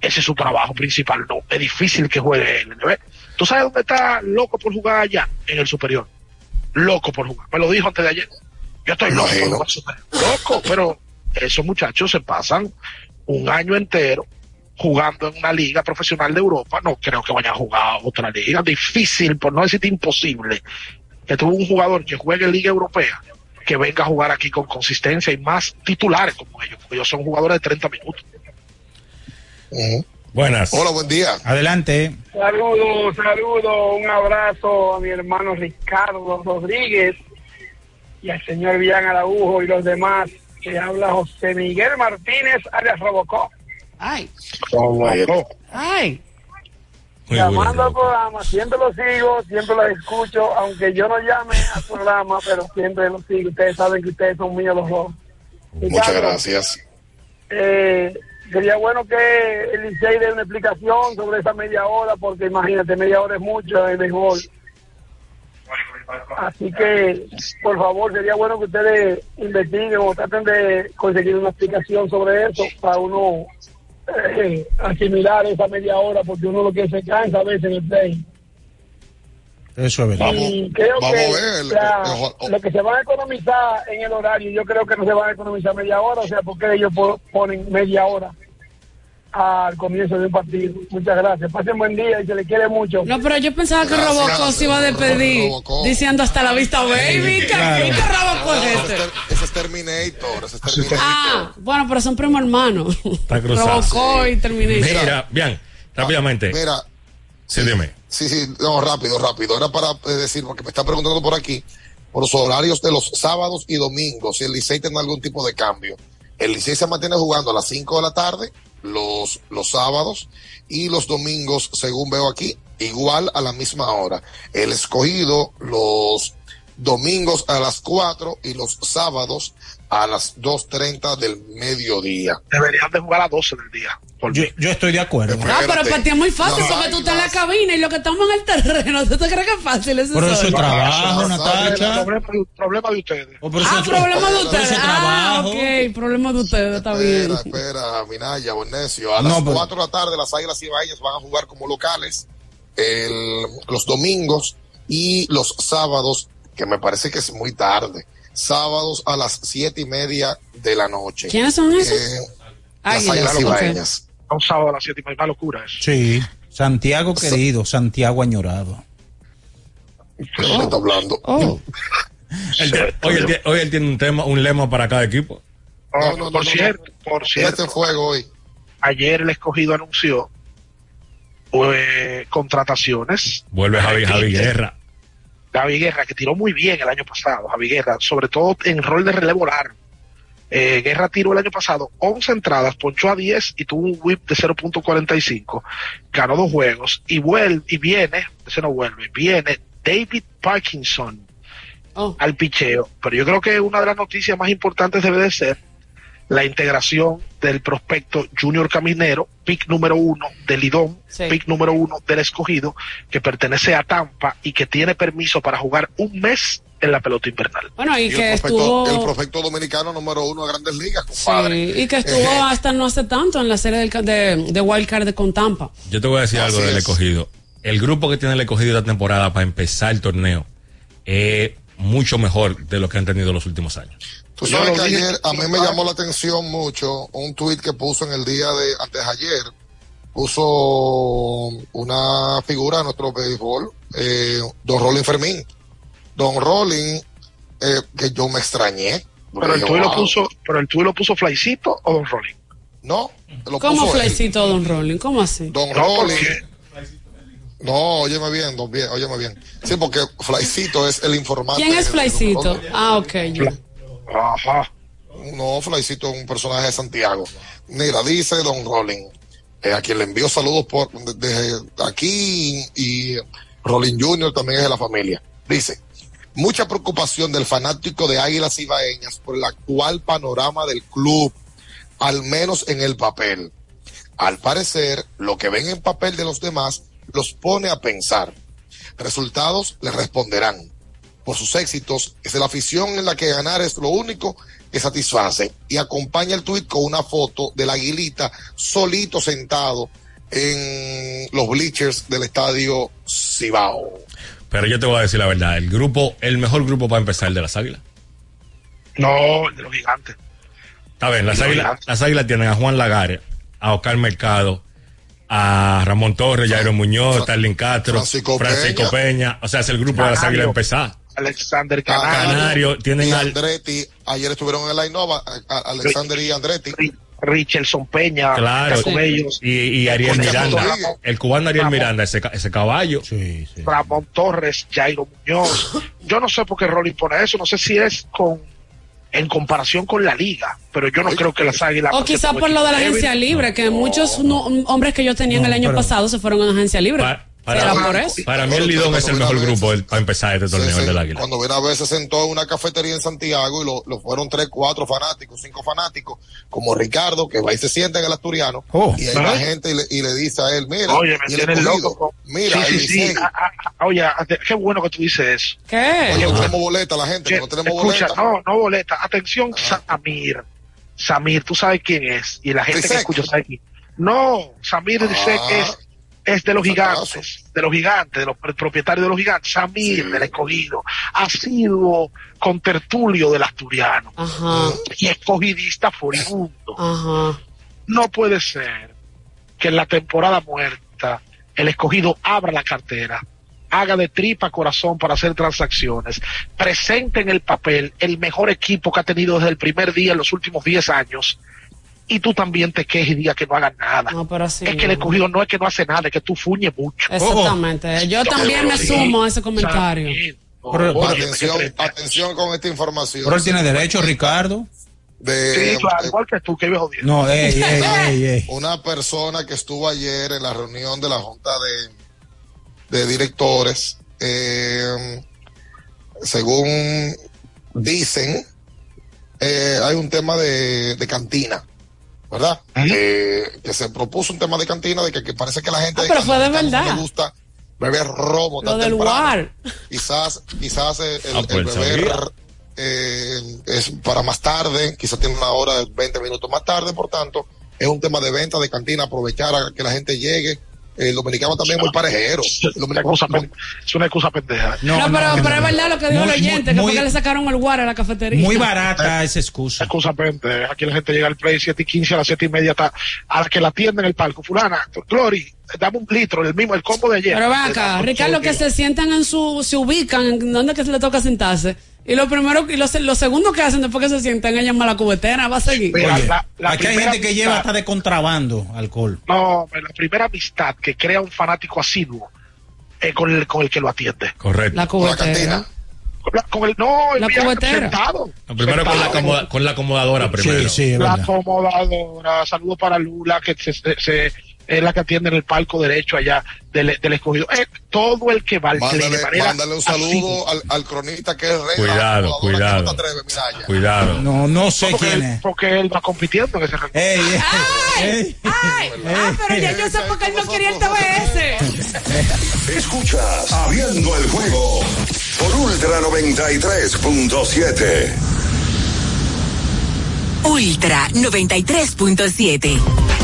ese es su trabajo principal. No, es difícil que juegue el NB. ¿Tú sabes dónde está loco por jugar allá? En el superior. Loco por jugar. Me lo dijo antes de ayer. Yo estoy loco por jugar superior. Loco, pero esos muchachos se pasan un año entero jugando en una liga profesional de Europa. No creo que vayan a jugar a otra liga. Difícil, por no decirte imposible, que tuvo un jugador que juegue en Liga Europea que venga a jugar aquí con consistencia y más titulares como ellos, porque ellos son jugadores de 30 minutos. Buenas. Hola, buen día. Adelante. Saludos, saludos, un abrazo a mi hermano Ricardo Rodríguez y al señor Villan Araujo y los demás. Que habla José Miguel Martínez, alias Robocop. Ay, Robocop. ay. Muy Llamando al programa, siempre lo sigo, siempre lo escucho, aunque yo no llame al programa, pero siempre lo sigo. Ustedes saben que ustedes son míos los dos. Muchas Ricardo, gracias. eh, sería bueno que el Licey dé una explicación sobre esa media hora, porque imagínate, media hora es mucho en béisbol. Así que, por favor, sería bueno que ustedes investiguen o traten de conseguir una explicación sobre eso para uno eh, asimilar esa media hora, porque uno lo que se cansa a veces en el play. Eso es verdad. Y creo vamos que a ver, o sea, lo que se van a economizar en el horario, yo creo que no se van a economizar media hora, o sea, porque ellos po- ponen media hora. al comienzo de un partido. Muchas gracias. Pasen buen día y se le quiere mucho. No, pero yo pensaba que Robocop se iba a despedir diciendo hasta la vista, baby. ¿Qué, Claro. qué Robocop es Ese este? ese es Terminator. Ese es Terminator. Ah, bueno, pero son primo hermano. Está cruzado. Robocop y Terminator. Mira, bien, rápidamente. Mira, Sí, dime. Sí, sí, no, rápido, rápido. Era para eh, decir, porque me están preguntando por aquí, por los horarios de los sábados y domingos, si el Licey tiene algún tipo de cambio. El Licey se mantiene jugando a las 5 de la tarde, los, los sábados, y los domingos, según veo aquí, igual a la misma hora. El escogido los domingos a las 4 y los sábados a las 2.30 del mediodía. Deberían de jugar a las 12 del día. Yo, yo estoy de acuerdo. Ah, pero para ti es muy fácil No, porque tú estás en la cabina y lo que estamos en el terreno, *laughs* ¿tú te crees que es fácil eso? Pero eso es trabajo, Natacha. Problema, de ustedes. Oh, Ah, eso- problema de ustedes. es Ah, ok, problema de ustedes, está bien. Espera, espera, Minaya, Bonesio. A No, las pero- 4 de la tarde las Águilas Ibaeñas van a jugar como locales el- los domingos y los sábados, que me parece que es muy tarde. Sábados a las siete y media de la noche. ¿Quiénes son esos? Eh, las Águilas. Ibaeñas. Un sábado a las 7 y media, una locura eso. Sí. Santiago querido, Santiago añorado. ¿De lo que está hablando? Oh. Tiene- hoy, él, tiene- hoy él tiene un tema, un lema para cada equipo. Oh, no, no, por no, cierto, por Este cierto, fuego hoy. ayer el escogido anunció eh, contrataciones. Vuelve Javi, Javi Guerra. Javi Guerra, que tiró muy bien el año pasado, Javi Guerra, sobre todo en rol de relevo largo. Eh, Guerra tiró el año pasado 11 entradas, ponchó a 10 y tuvo un whip de 0.45. Ganó dos juegos y vuelve, y viene, ese no vuelve, viene David Parkinson Oh. al picheo. Pero yo creo que una de las noticias más importantes debe de ser la integración del prospecto Junior Caminero, pick número uno del Lidón, Sí. pick número uno del escogido, que pertenece a Tampa y que tiene permiso para jugar un mes en la pelota invernal. Bueno, y, Y que el, prospecto, el estuvo... prospecto dominicano número uno de grandes ligas, Sí, compadre. y que estuvo Eh, hasta no hace tanto en la serie del de, de Wild Card de con Tampa. Yo te voy a decir Así algo del es. escogido. El grupo que tiene el escogido esta temporada para empezar el torneo es mucho mejor de lo que han tenido los últimos años. Tú sabes que ayer a mí me llamó la atención mucho un tuit que puso en el día de antes de ayer. Puso una figura de nuestro béisbol, eh, Don Rolling Fermín. Don Rolling, eh, que yo me extrañé. Pero el tuyo lo puso, pero el lo puso Flycito o Don Rolling. No, lo ¿Cómo puso él. Flecito Don Rolling? ¿Cómo así? Don No, Rolling. porque- No, óyeme bien, don bien, óyeme bien. Sí, porque Flycito es el informante. ¿Quién es? Rolling. Ah, ok. Ajá. No, Flycito es un personaje de Santiago. Mira, dice Don Rolling, eh, a quien le envío saludos por de- desde aquí y Rolling Jr. también es de la familia. Dice, mucha preocupación del fanático de Águilas Ibaeñas por el actual panorama del club, al menos en el papel. Al parecer, lo que ven en papel de los demás los pone a pensar. Resultados les responderán. Por sus éxitos, es la afición en la que ganar es lo único que satisface. Y acompaña el tuit con una foto del aguilita solito sentado en los bleachers del estadio Cibao. Pero yo te voy a decir la verdad, el grupo, el mejor grupo para empezar el de las águilas. No, el de los gigantes. Está bien, las águilas, las águilas tienen a Juan Lagares, a Oscar Mercado, a Ramón Torres, Jairo Muñoz, Starling Castro, Francisco Francisco, Peña. Peña. O sea, es el grupo de las águilas empezar. Alexander Canario, Canario, tienen y al. Andretti, ayer estuvieron en la Innova, Alexander y Andretti. Ri- Richardson Peña, Claro, ellos, y, y Ariel Miranda. El cubano Ariel Ramón. Miranda, ese, ca- ese caballo. Sí, sí. Ramón Torres, Jairo Muñoz. Yo no sé por qué Rolling pone eso, no sé si es con en comparación con la liga, pero yo no creo que las águilas. O porque quizá como por lo de la agencia libre, que muchos no- hombres que yo tenía en el año pasado se fueron a agencia libre. Pa- para, ¿Será mí- por eso? para mí el Lidón es el mejor grupo el- para empezar este Sí, torneo sí. el del águila. Cuando viene a ver se sentó en una cafetería en Santiago y lo, lo fueron tres, cuatro fanáticos, cinco fanáticos, como Ricardo, que va y se sienta en el asturiano, Oh. y hay la gente y le, y le dice a él, mira, Oye, me tienes escogido, loco. con- mira, sí, sí, sí. Ah, ah, ah, Oye, qué bueno que tú dices eso. ¿Qué? Oye, no tenemos boleta, la gente, que no tenemos Escucha, boleta. no, no boleta. Atención, Samir. Samir, tú sabes quién es. Y la gente que escucha sabe quién. No, Samir Rizek Ah. es, es de los gigantes, de los gigantes, de los pr- propietarios de los gigantes. Samir, Sí. del escogido, ha sido contertulio del asturiano Ajá, y escogidista furibundo. ajá. No puede ser que en la temporada muerta el escogido abra la cartera, haga de tripa corazón para hacer transacciones, presente en el papel el mejor equipo que ha tenido desde el primer día en los últimos 10 años, y tú también te quejes y digas que no hagan nada. No, pero así es que el no. escogido no es que no hace nada, es que tú fuñes mucho. Exactamente. Yo también me sumo a ese comentario. atención, atención con esta información. Pero él tiene derecho, Ricardo. De, Sí, claro, igual que tú, que viejo. No, ey, ey, *laughs* ey, ey. Una persona que estuvo ayer en la reunión de la Junta de, de Directores, eh, según dicen, eh, hay un tema de, de cantina, ¿verdad? Eh, que se propuso un tema de cantina de que, que parece que la gente Ah, pero fue de no verdad. le gusta beber romo Lo tan del temprano. war. Quizás, quizás el, Ah, el pues, beber eh, es para más tarde, quizás tiene una hora, 20 minutos más tarde, por tanto, es un tema de venta de cantina, aprovechar a que la gente llegue. El dominicano también es muy parejero. El dominicano es una excusa pendeja. No, pero, pero es verdad lo que dijo el oyente, muy- que fue que le sacaron el guar a la cafetería. Muy barata esa excusa. Excusa pendeja. Aquí la gente llega al play 7 y 15 a las 7 y media está a la que la atienden en el palco. Fulana, Glory, dame un litro, el mismo, el combo de ayer. Pero ven acá, Ricardo, que se sientan en su, se ubican en donde que se le toca sentarse. Y lo primero, y lo, lo segundo que hacen después que se sientan llamar a la cubetera, va a seguir. Oye, la- la aquí hay gente que lleva hasta de contrabando alcohol. No, la primera amistad que crea un fanático asiduo es con el, con el que lo atiende. Correcto. La cubetera. Con, la- con el, no, el La cubetera. sentado. No, primero con la, Sentado. acomoda- con la acomodadora primero. Sí, sí, es la verdad. acomodadora, saludo para Lula, que se, se- se- es la que atiende en el palco derecho allá del, del escogido. Eh, todo el que va al Mándale, manera mándale un saludo al, al cronista que es rey. Cuidado, la cuidado. no mira. Cuidado. No, no sé porque, quién él, es. porque él va compitiendo en ese ranking. Ey, ey, ey. Ay, ah, pero ya yo sé por qué él no quería el TBS. Escuchas Abriendo el juego por Ultra 93.7. Ultra 93.7.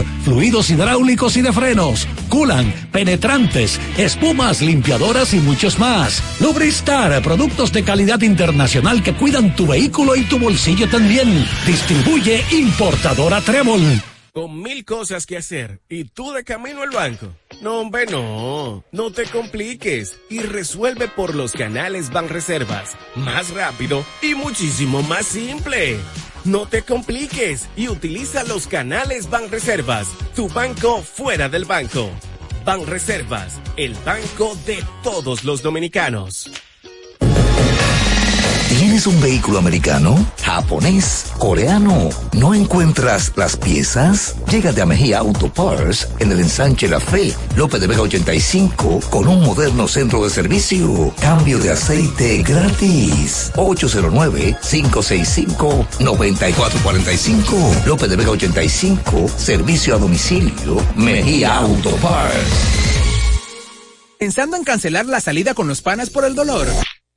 fluidos hidráulicos y de frenos, culan, penetrantes, espumas, limpiadoras y muchos más. Lubristar, productos de calidad internacional que cuidan tu vehículo y tu bolsillo también. Distribuye importadora Trébol. Con mil cosas que hacer y tú de camino al banco. No, hombre, no. No te compliques y resuelve por los canales Banreservas. Más rápido y muchísimo más simple. No te compliques y utiliza los canales Banreservas. Tu banco fuera del banco. Banreservas, el banco de todos los dominicanos. ¿Tienes un vehículo americano, japonés, coreano? ¿No encuentras las piezas? Llégate a Mejía Auto Parts en el ensanche La Fe, López de Vega 85, con un moderno centro de servicio. Cambio de aceite gratis. 809-565-9445. López de Vega 85, servicio a domicilio. Mejía Auto Parts. Pensando en cancelar la salida con los panas por el dolor.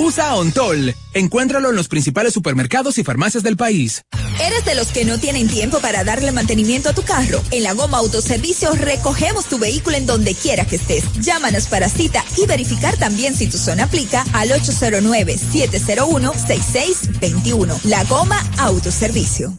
usa Ontol. Encuéntralo en los principales supermercados y farmacias del país. ¿Eres de los que no tienen tiempo para darle mantenimiento a tu carro? En la Goma Autoservicio recogemos tu vehículo en donde quiera que estés. Llámanos para cita y verificar también si tu zona aplica al 809-701-6621. La Goma Autoservicio.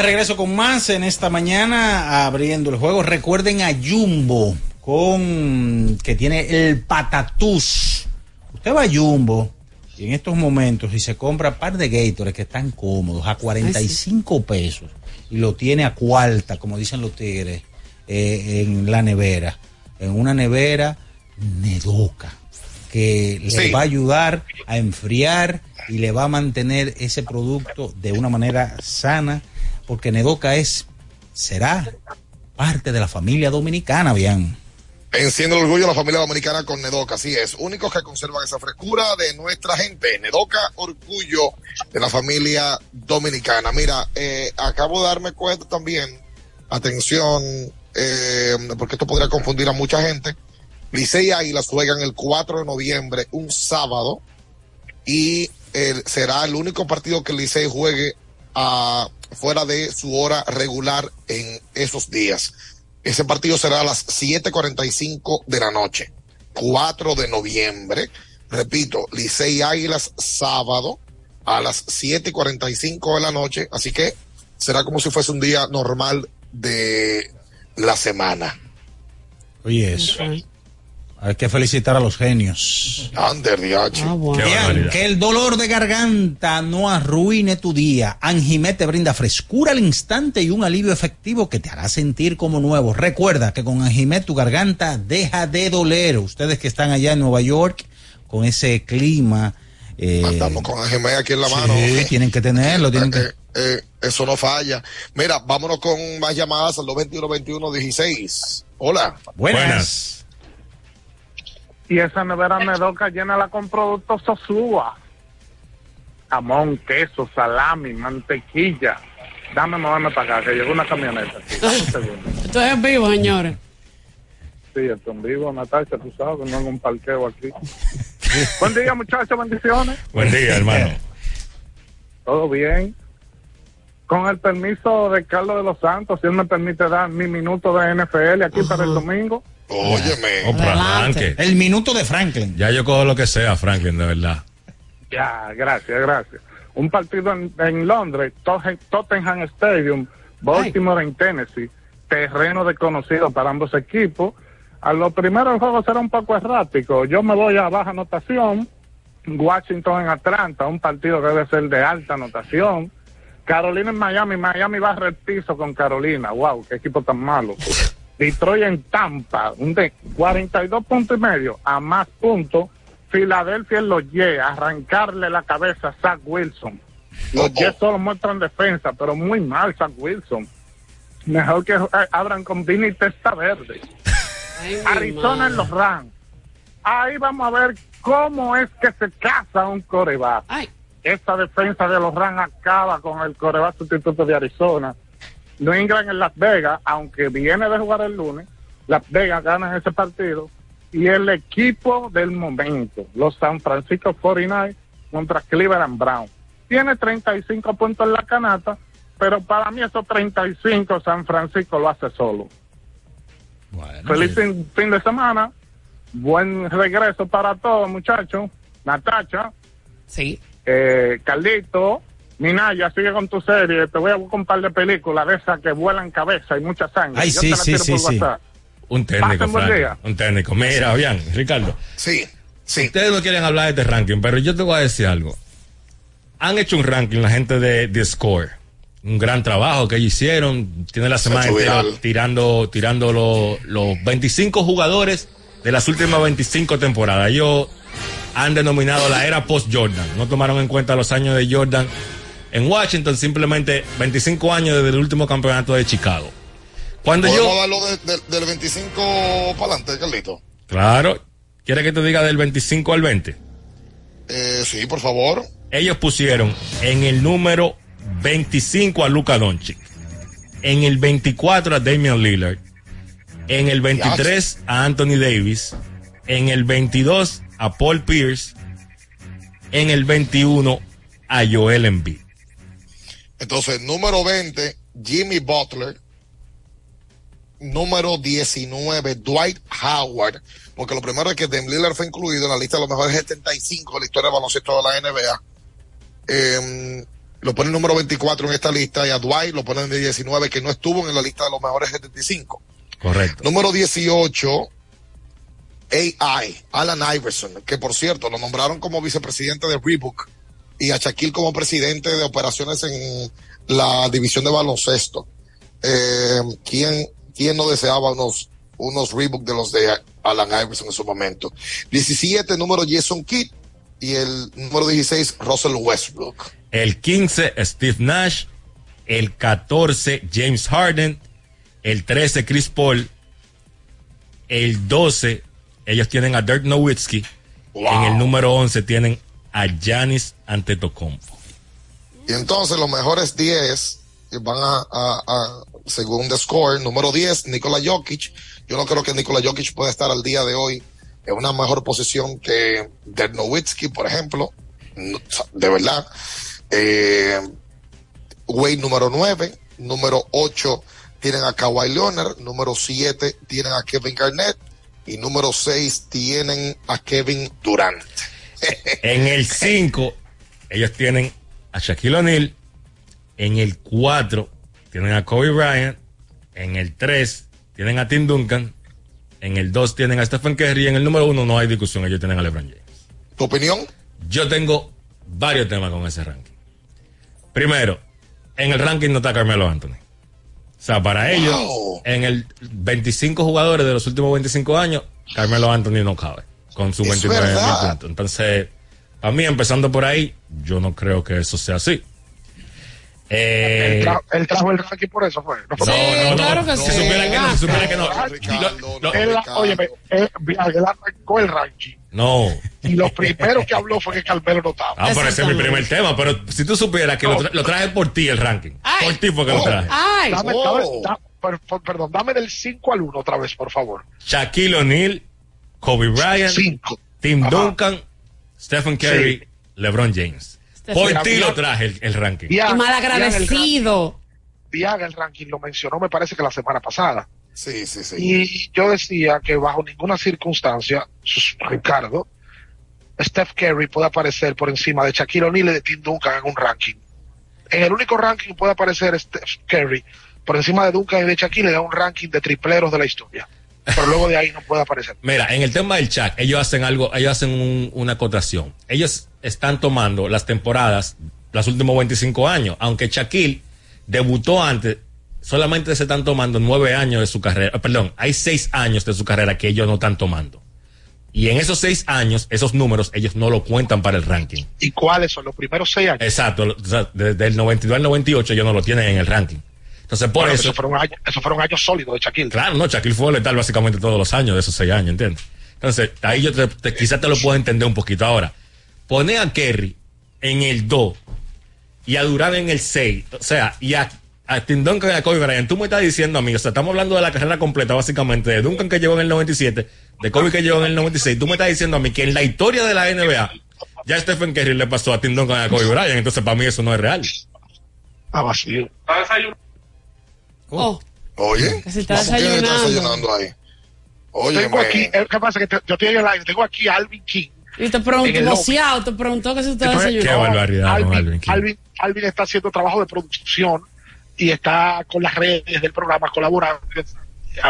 De regreso con más en esta mañana abriendo el juego. Recuerden a Jumbo con que tiene el patatús. Usted va a Jumbo y en estos momentos y se compra par de Gators que están cómodos a 45 pesos y lo tiene a cuarta, como dicen los tigres, eh, en la nevera, en una nevera Nedoca que le Sí. va a ayudar a enfriar y le va a mantener ese producto de una manera sana, porque Nedoca es, será parte de la familia dominicana, bien. Enciende el orgullo de la familia dominicana con Nedoca, así es. Únicos que conservan esa frescura de nuestra gente. Nedoca, orgullo de la familia dominicana. Mira, eh, acabo de darme cuenta también, atención, eh, porque esto podría confundir a mucha gente. Licey y Águilas juegan el 4 de noviembre, un sábado, y eh, será el único partido que Licey juegue a, fuera de su hora regular en esos días. Ese partido será a las 7:45 de la noche, 4 de noviembre. Repito, Licey Águilas sábado a las 7:45 de la noche, así que será como si fuese un día normal de la semana. Oye, eso. Hay que felicitar a los genios. Ander, diache. Bien, que el dolor de garganta no arruine tu día. Anjimet te brinda frescura al instante y un alivio efectivo que te hará sentir como nuevo. Recuerda que con Anjimet tu garganta deja de doler. Ustedes que están allá en Nueva York con ese clima. eh, Andamos con Anjimé aquí en la mano. sí, tienen que tenerlo. Tienen que... Eh, eh, eso no falla. Mira, vámonos con más llamadas al 221-21-16. Hola. Buenas. Y esa nevera Nedoca llénala con productos Sosúa. Jamón, queso, salami, mantequilla. Dame, moverme para acá, que llegó una camioneta. aquí. *laughs* Esto es en vivo, señores. Sí, esto en vivo, Natacha, tú sabes, no en un parqueo aquí. *laughs* Buen día, muchachos, bendiciones. Buen día, hermano. Todo bien. Con el permiso de Carlos de los Santos, si él me permite dar mi minuto de NFL aquí para el domingo. Óyeme. Oh. El minuto de Franklin. Ya yo cojo lo que sea, Franklin, de verdad. Ya, gracias, gracias. Un partido en, en Londres, Totten- Tottenham Stadium, Baltimore en Tennessee, terreno desconocido para ambos equipos. A lo primero el juego será un poco errático. Yo me voy a baja anotación. Washington en Atlanta, un partido que debe ser de alta anotación. Carolina en Miami, Miami va a piso con Carolina. Wow, qué equipo tan malo. *laughs* Detroit en Tampa, un de 42 puntos y medio a más puntos. Filadelfia en los Jets, arrancarle la cabeza a Zach Wilson. Los Jets solo muestran defensa, pero muy mal Zach Wilson. Mejor que abran con Vini Testa Verde. *laughs* Arizona en los Rams. Ahí vamos a ver cómo es que se casa un coreback. Esta defensa de los Rams acaba con el coreback sustituto de Arizona. New England en Las Vegas, aunque viene de jugar el lunes, Las Vegas gana ese partido. y el equipo del momento, los San Francisco 49 contra Cleveland Brown. Tiene 35 puntos en la canasta, pero para mí esos 35 San Francisco lo hace solo. Feliz fin, fin de semana, buen regreso para todos muchachos. Natacha, Sí. eh, Carlito, Minaya, sigue con tu serie. Te voy a buscar un par de películas de esas que vuelan cabeza y mucha sangre. Ay, Yo sí, te la sí, sí, por sí. WhatsApp. Un técnico, Frank. Un técnico. Mira, bien, Ricardo. Sí, sí. Ustedes no quieren hablar de este ranking, pero yo te voy a decir algo. Han hecho un ranking la gente de, de Score. Un gran trabajo que ellos hicieron. Tiene la semana entera tirando, tirando los, los 25 jugadores de las últimas 25 temporadas. Ellos han denominado la era post-Jordan. No tomaron en cuenta los años de Jordan en Washington, simplemente 25 años desde el último campeonato de Chicago. Cuando ¿Podemos yo... darlo de- de- del 25 para adelante, Carlito? Claro. ¿Quiere que te diga del 25 al 20? Eh, sí, por favor. Ellos pusieron en el número 25 a Luka Doncic, en el 24 a Damian Lillard, en el 23 a Anthony Davis, en el 22 a Paul Pierce, en el 21 a Joel Embiid. Entonces, número 20, Jimmy Butler. Número 19, Dwight Howard. Porque lo primero es que Dame Lillard fue incluido en la lista de los mejores 75 de la historia de baloncesto de la NBA. Eh, lo pone número 24 en esta lista y a Dwight lo ponen de 19 que no estuvo en la lista de los mejores 75. Correcto. Número 18, AI, Alan Iverson, que por cierto lo nombraron como vicepresidente de Reebok y a Shaquille como presidente de operaciones en la división de baloncesto. Eh, ¿quién, ¿Quién no deseaba unos, unos Reebok de los de Alan Iverson en su momento? 17, número Jason Kidd y el número 16, Russell Westbrook. El 15 Steve Nash, el 14 James Harden, el 13 Chris Paul, el 12 ellos tienen a Dirk Nowitzki, en el número 11 tienen a Giannis Antetokounmpo. Y entonces los mejores 10 que van a, según The Score, número 10, Nikola Jokic. Yo no creo que Nikola Jokic pueda estar al día de hoy en una mejor posición que Dirk Nowitzki, por ejemplo. De verdad. Eh, número 9, número 8 tienen a Kawhi Leonard, número 7 tienen a Kevin Garnett y número 6 tienen a Kevin Durant. En el 5 ellos tienen a Shaquille O'Neal, en el 4 tienen a Kobe Bryant, en el 3 tienen a Tim Duncan, en el 2 tienen a Stephen Curry y en el número 1 no hay discusión, ellos tienen a LeBron James. ¿Tu opinión? Yo tengo varios temas con ese ranking. Primero, en el ranking no está Carmelo Anthony. O sea, para ellos, en el 25 jugadores de los últimos 25 años, Carmelo Anthony no cabe con sus Es 29 mil puntos. Entonces, a mí, empezando por ahí, yo no creo que eso sea así. Eh, Él, tra- él trajo el ranking por eso, fue. No, fue no, por- no, no, claro que si sí. supiera que no, si supiera que no. Ricardo, Lo- él, óyeme, él, él arrancó el ranking No. y lo primero que habló fue que Carmelo no estaba. Ah, pero ese es mi primer tema. Pero si tú supieras que lo, tra- lo traje por ti el ranking. Por ti fue que lo traje. Ay. Dame, Oh. dame- da- per- per- perdón, dame del 5 al 1 otra vez, por favor. Shaquille O'Neal, Kobe Bryant, Tim Ajá. Duncan, Stephen Curry, Sí. LeBron James. Stephen Por ti lo traje el, el ranking. Diana- Y malagradecido. Diana el ranking lo mencionó, me parece que la semana pasada. Sí, sí, sí. Y yo decía que bajo ninguna circunstancia, Ricardo, Steph Curry puede aparecer por encima de Shaquille O'Neal y de Tim Duncan en un ranking. En el único ranking puede aparecer Steph Curry por encima de Duncan y de Shaquille da un ranking de tripleros de la historia. Pero luego de ahí no puede aparecer. Mira, en el tema del chat, ellos hacen algo, ellos hacen un- una acotación. Ellos están tomando las temporadas, los últimos 25 años, aunque Shaquille debutó antes, solamente se están tomando nueve años de su carrera, eh, perdón, hay seis años de su carrera que ellos no están tomando. Y en esos seis años, esos números, ellos no lo cuentan para el ranking. ¿Y cuáles son los primeros seis años? Exacto, desde el 92 al 98 ellos no lo tienen en el ranking. Entonces, por Bueno, eso... Esos fueron, años, esos fueron años sólidos de Shaquille. Claro, no, Shaquille fue letal básicamente todos los años de esos seis años, ¿entiendes? Entonces, ahí yo te, te- quizás te lo puedo entender un poquito. Ahora, poner a Kerry en el 2 y a Durán en el 6, o sea, y a, a Tim Duncan y a Kobe Bryant, tú me estás diciendo a mí, o sea, estamos hablando de la carrera completa, básicamente, de Duncan que llegó en el 97, de Kobe que llegó en el 96, tú me estás diciendo a mí que en la historia de la NBA, ya Stephen Curry le pasó a Tim Duncan y a Kobe Bryant, entonces para mí eso no es real. Ah, vacío. Oh, Oye, que se está ¿cómo que está desayunando. desayunando ahí? Oye, tengo aquí, eh, ¿qué pasa? Que te- yo estoy en el aire, tengo aquí a Alvin King. Y te preguntó, voceado, te preguntó que si usted Entonces, desayunó. barbaridad Alvin, Alvin King. Alvin, Alvin está haciendo trabajo de producción y está con las redes del programa colaborando.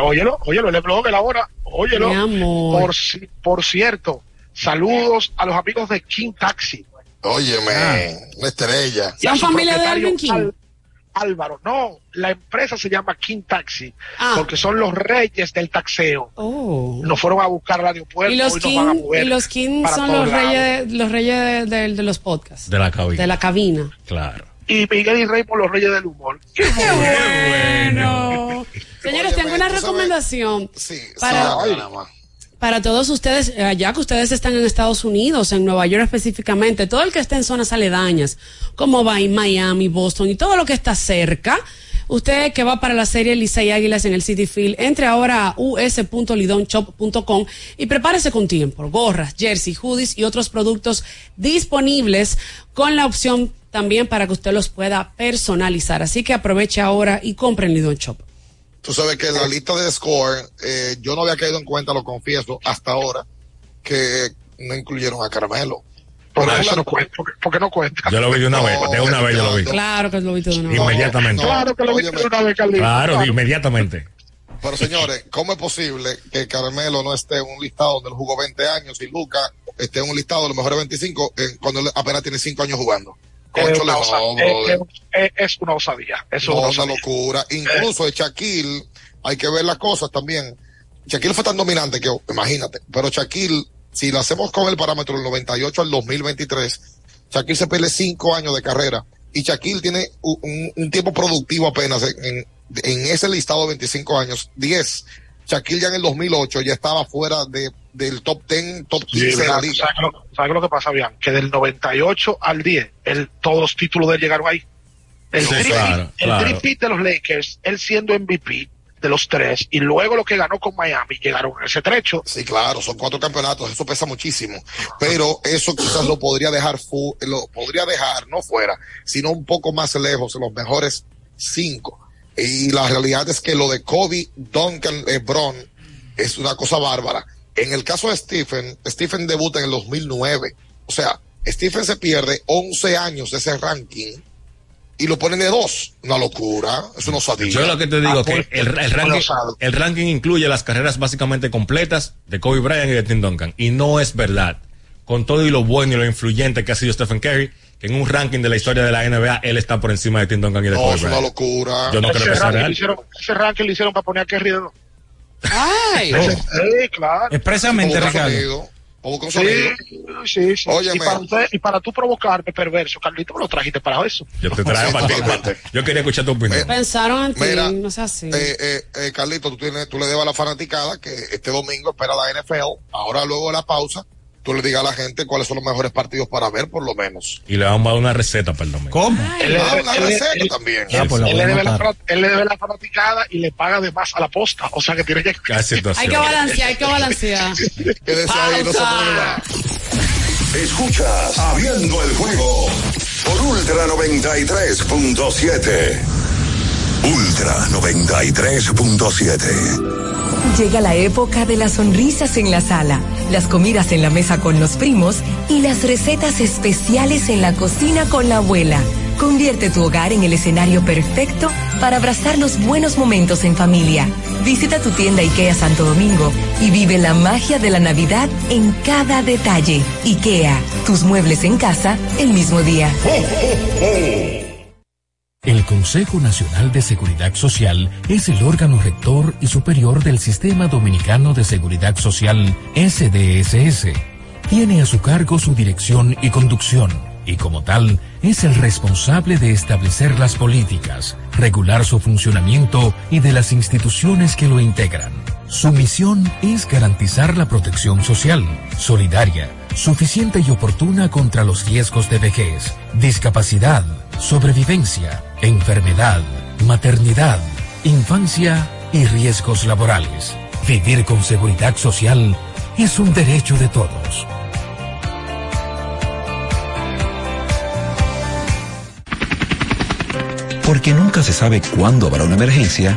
Óyelo, óyelo, el blog de la hora, óyelo. Mi amor. Por, por cierto, saludos a los amigos de King Taxi. Óyeme, Ah. una estrella. ¿Son familia de Alvin King? Al- Álvaro, no, la empresa se llama King Taxi, Ah. porque son los reyes del taxeo. Oh. Nos fueron a buscar al aeropuerto Y los hoy nos van a King, mover y los King son los reyes, de, los reyes de, de- de los podcasts. De la cabina. De la cabina. Claro. Y Miguel y Raymond, los reyes del humor. ¡Qué bueno! Señores, tengo una recomendación para, Ay, nada más. para todos ustedes, eh, allá que ustedes están en Estados Unidos, en Nueva York específicamente, todo el que esté en zonas aledañas, como va en Miami, Boston y todo lo que está cerca. Usted que va para la serie Licey Águilas en el City Field, entre ahora a us.lidonshop.com y prepárese con tiempo. Gorras, jersey, hoodies y otros productos disponibles con la opción también para que usted los pueda personalizar. Así que aproveche ahora y compre en Lidon Shop. Tú sabes que en la lista de score, eh, yo no había caído en cuenta, lo confieso, hasta ahora, que no incluyeron a Carmelo. Por Pero eso no cuenta, porque, porque no cuenta. Yo lo vi de una vez, de una vez yo lo vi. Claro que lo vi todo de una vez. Inmediatamente. Claro que lo viste de una vez, Carlito. Claro, Claro. inmediatamente. Pero señores, ¿cómo es posible que Carmelo no esté en un listado donde él jugó 20 años y Luca esté en un listado de los mejores 25 eh, cuando él apenas tiene 5 años jugando? Es Conchole, una, no, osa- brother. es- es- es una osadía. No, es una osadía. locura. Incluso el Shaquille, hay que ver las cosas también. Shaquille fue tan dominante que, imagínate, pero Shaquille, si lo hacemos con el parámetro del 98 al 2023, Shaquille se pierde cinco años de carrera y Shaquille tiene un, un- un tiempo productivo apenas en, en- en ese listado de 25 años, 10. Shaquille ya en el 2008 ya estaba fuera de, del top 10, top 15 Sí, de la ¿sabes, liga. lo, sabes lo que pasa, Bian? Que del 98 al 10, el, todos los títulos de él llegaron ahí. El, Sí, three-peat- claro, el claro. three-peat de los Lakers, él siendo MVP de los tres, y luego lo que ganó con Miami, llegaron a ese trecho. Sí, claro, son cuatro campeonatos, eso pesa muchísimo. Pero eso quizás lo podría dejar fu lo podría dejar no fuera, sino un poco más lejos, en los mejores cinco. Y la realidad es que lo de Kobe, Duncan, LeBron es una cosa bárbara. En el caso de Stephen, Stephen debuta en el 2009. O sea, Stephen se pierde 11 años de ese ranking y lo ponen de dos. Una locura, es una osadía. Yo lo que te digo Ah, que el, el ranking, el ranking incluye las carreras básicamente completas de Kobe Bryant y de Tim Duncan. Y no es verdad. Con todo y lo bueno y lo influyente que ha sido Stephen Curry, en un ranking de la historia de la NBA, él está por encima de Tim Duncan y de No, Kobe es una Bryant. locura. Yo no creo ese, que sea ranking real. le hicieron, ese ranking le hicieron para poner a Kerry de dos. ¡Ay! Sí, claro. Expresamente, Ricardo. Sí, sonido. sí, sí. Óyeme. Y para, usted- y para tú provocarme, perverso, Carlito, me lo trajiste para eso. Yo te traigo para ti. Yo quería escuchar tu opinión. Pensaron en ti, Mira, no sea así. Eh, eh, eh, Carlito, tú, tienes, tú le debes a la fanaticada que este domingo espera la NFL. Ahora, luego de la pausa, tú le digas a la gente cuáles son los mejores partidos para ver, por lo menos. Y le vamos a dar una receta domingo. ¿Cómo? Él le debe- una él receta él- también. Ah, pues él, le debe la, él le debe la fanaticada y le paga de más a la posta. O sea que tiene que. Hay que balancear, hay que balancear. *laughs* Quédese ahí, no se mueva. Escuchas Abriendo el juego por Ultra 93.7. Ultra 93.7. Llega la época de las sonrisas en la sala, las comidas en la mesa con los primos y las recetas especiales en la cocina con la abuela. Convierte tu hogar en el escenario perfecto para abrazar los buenos momentos en familia. Visita tu tienda IKEA Santo Domingo y vive la magia de la Navidad en cada detalle. IKEA, tus muebles en casa el mismo día. *laughs* El Consejo Nacional de Seguridad Social es el órgano rector y superior del Sistema Dominicano de Seguridad Social, SDSS. Tiene a su cargo su dirección y conducción, y como tal, es el responsable de establecer las políticas, regular su funcionamiento y de las instituciones que lo integran. Su misión es garantizar la protección social, solidaria, suficiente y oportuna contra los riesgos de vejez, discapacidad, sobrevivencia, enfermedad, maternidad, infancia y riesgos laborales. Vivir con seguridad social es un derecho de todos. Porque nunca se sabe cuándo habrá una emergencia,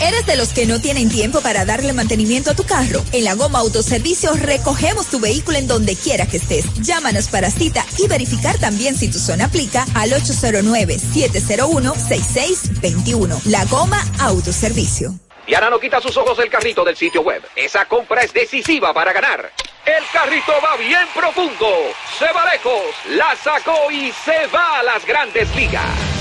¿Eres de los que no tienen tiempo para darle mantenimiento a tu carro? En la Goma Autoservicio recogemos tu vehículo en donde quiera que estés. Llámanos para cita y verificar también si tu zona aplica al 809-701-6621. La Goma Autoservicio. Diana no quita sus ojos del carrito del sitio web. Esa compra es decisiva para ganar. El carrito va bien profundo, se va lejos, la sacó y se va a las grandes ligas.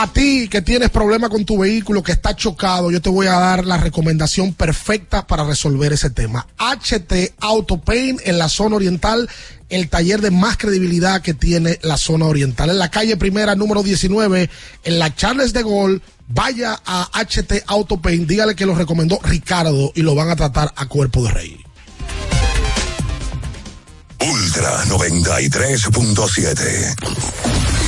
A ti que tienes problema con tu vehículo, que está chocado, yo te voy a dar la recomendación perfecta para resolver ese tema. HT Auto Paint en la zona oriental, el taller de más credibilidad que tiene la zona oriental. En la calle primera, número 19, en la Charles de Gol, vaya a HT Auto Paint, dígale que lo recomendó Ricardo y lo van a tratar a cuerpo de rey. Ultra 93.7.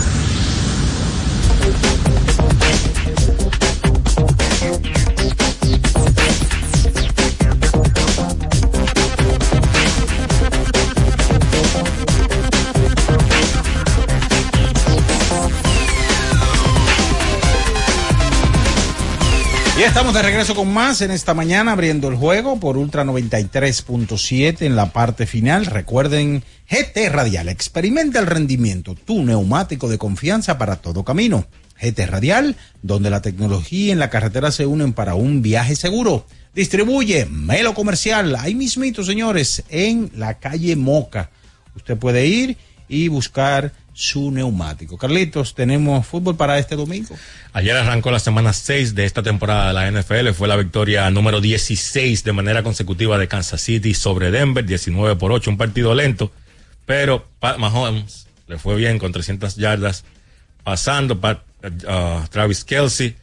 Y estamos de regreso con más en esta mañana, abriendo el juego por Ultra 93.7 en la parte final. Recuerden, GT Radial, experimenta el rendimiento, tu neumático de confianza para todo camino. GT Radial, donde la tecnología y la carretera se unen para un viaje seguro. Distribuye Melo Comercial, ahí mismito, señores, en la calle Moca. Usted puede ir y buscar su neumático. Carlitos, ¿tenemos fútbol para este domingo? Ayer arrancó la semana 6 de esta temporada de la NFL. Fue la victoria número 16 de manera consecutiva de Kansas City sobre Denver, 19 por 8, un partido lento. Pero Pat Mahomes le fue bien con 300 yardas pasando. Pat, uh, Travis Kelsey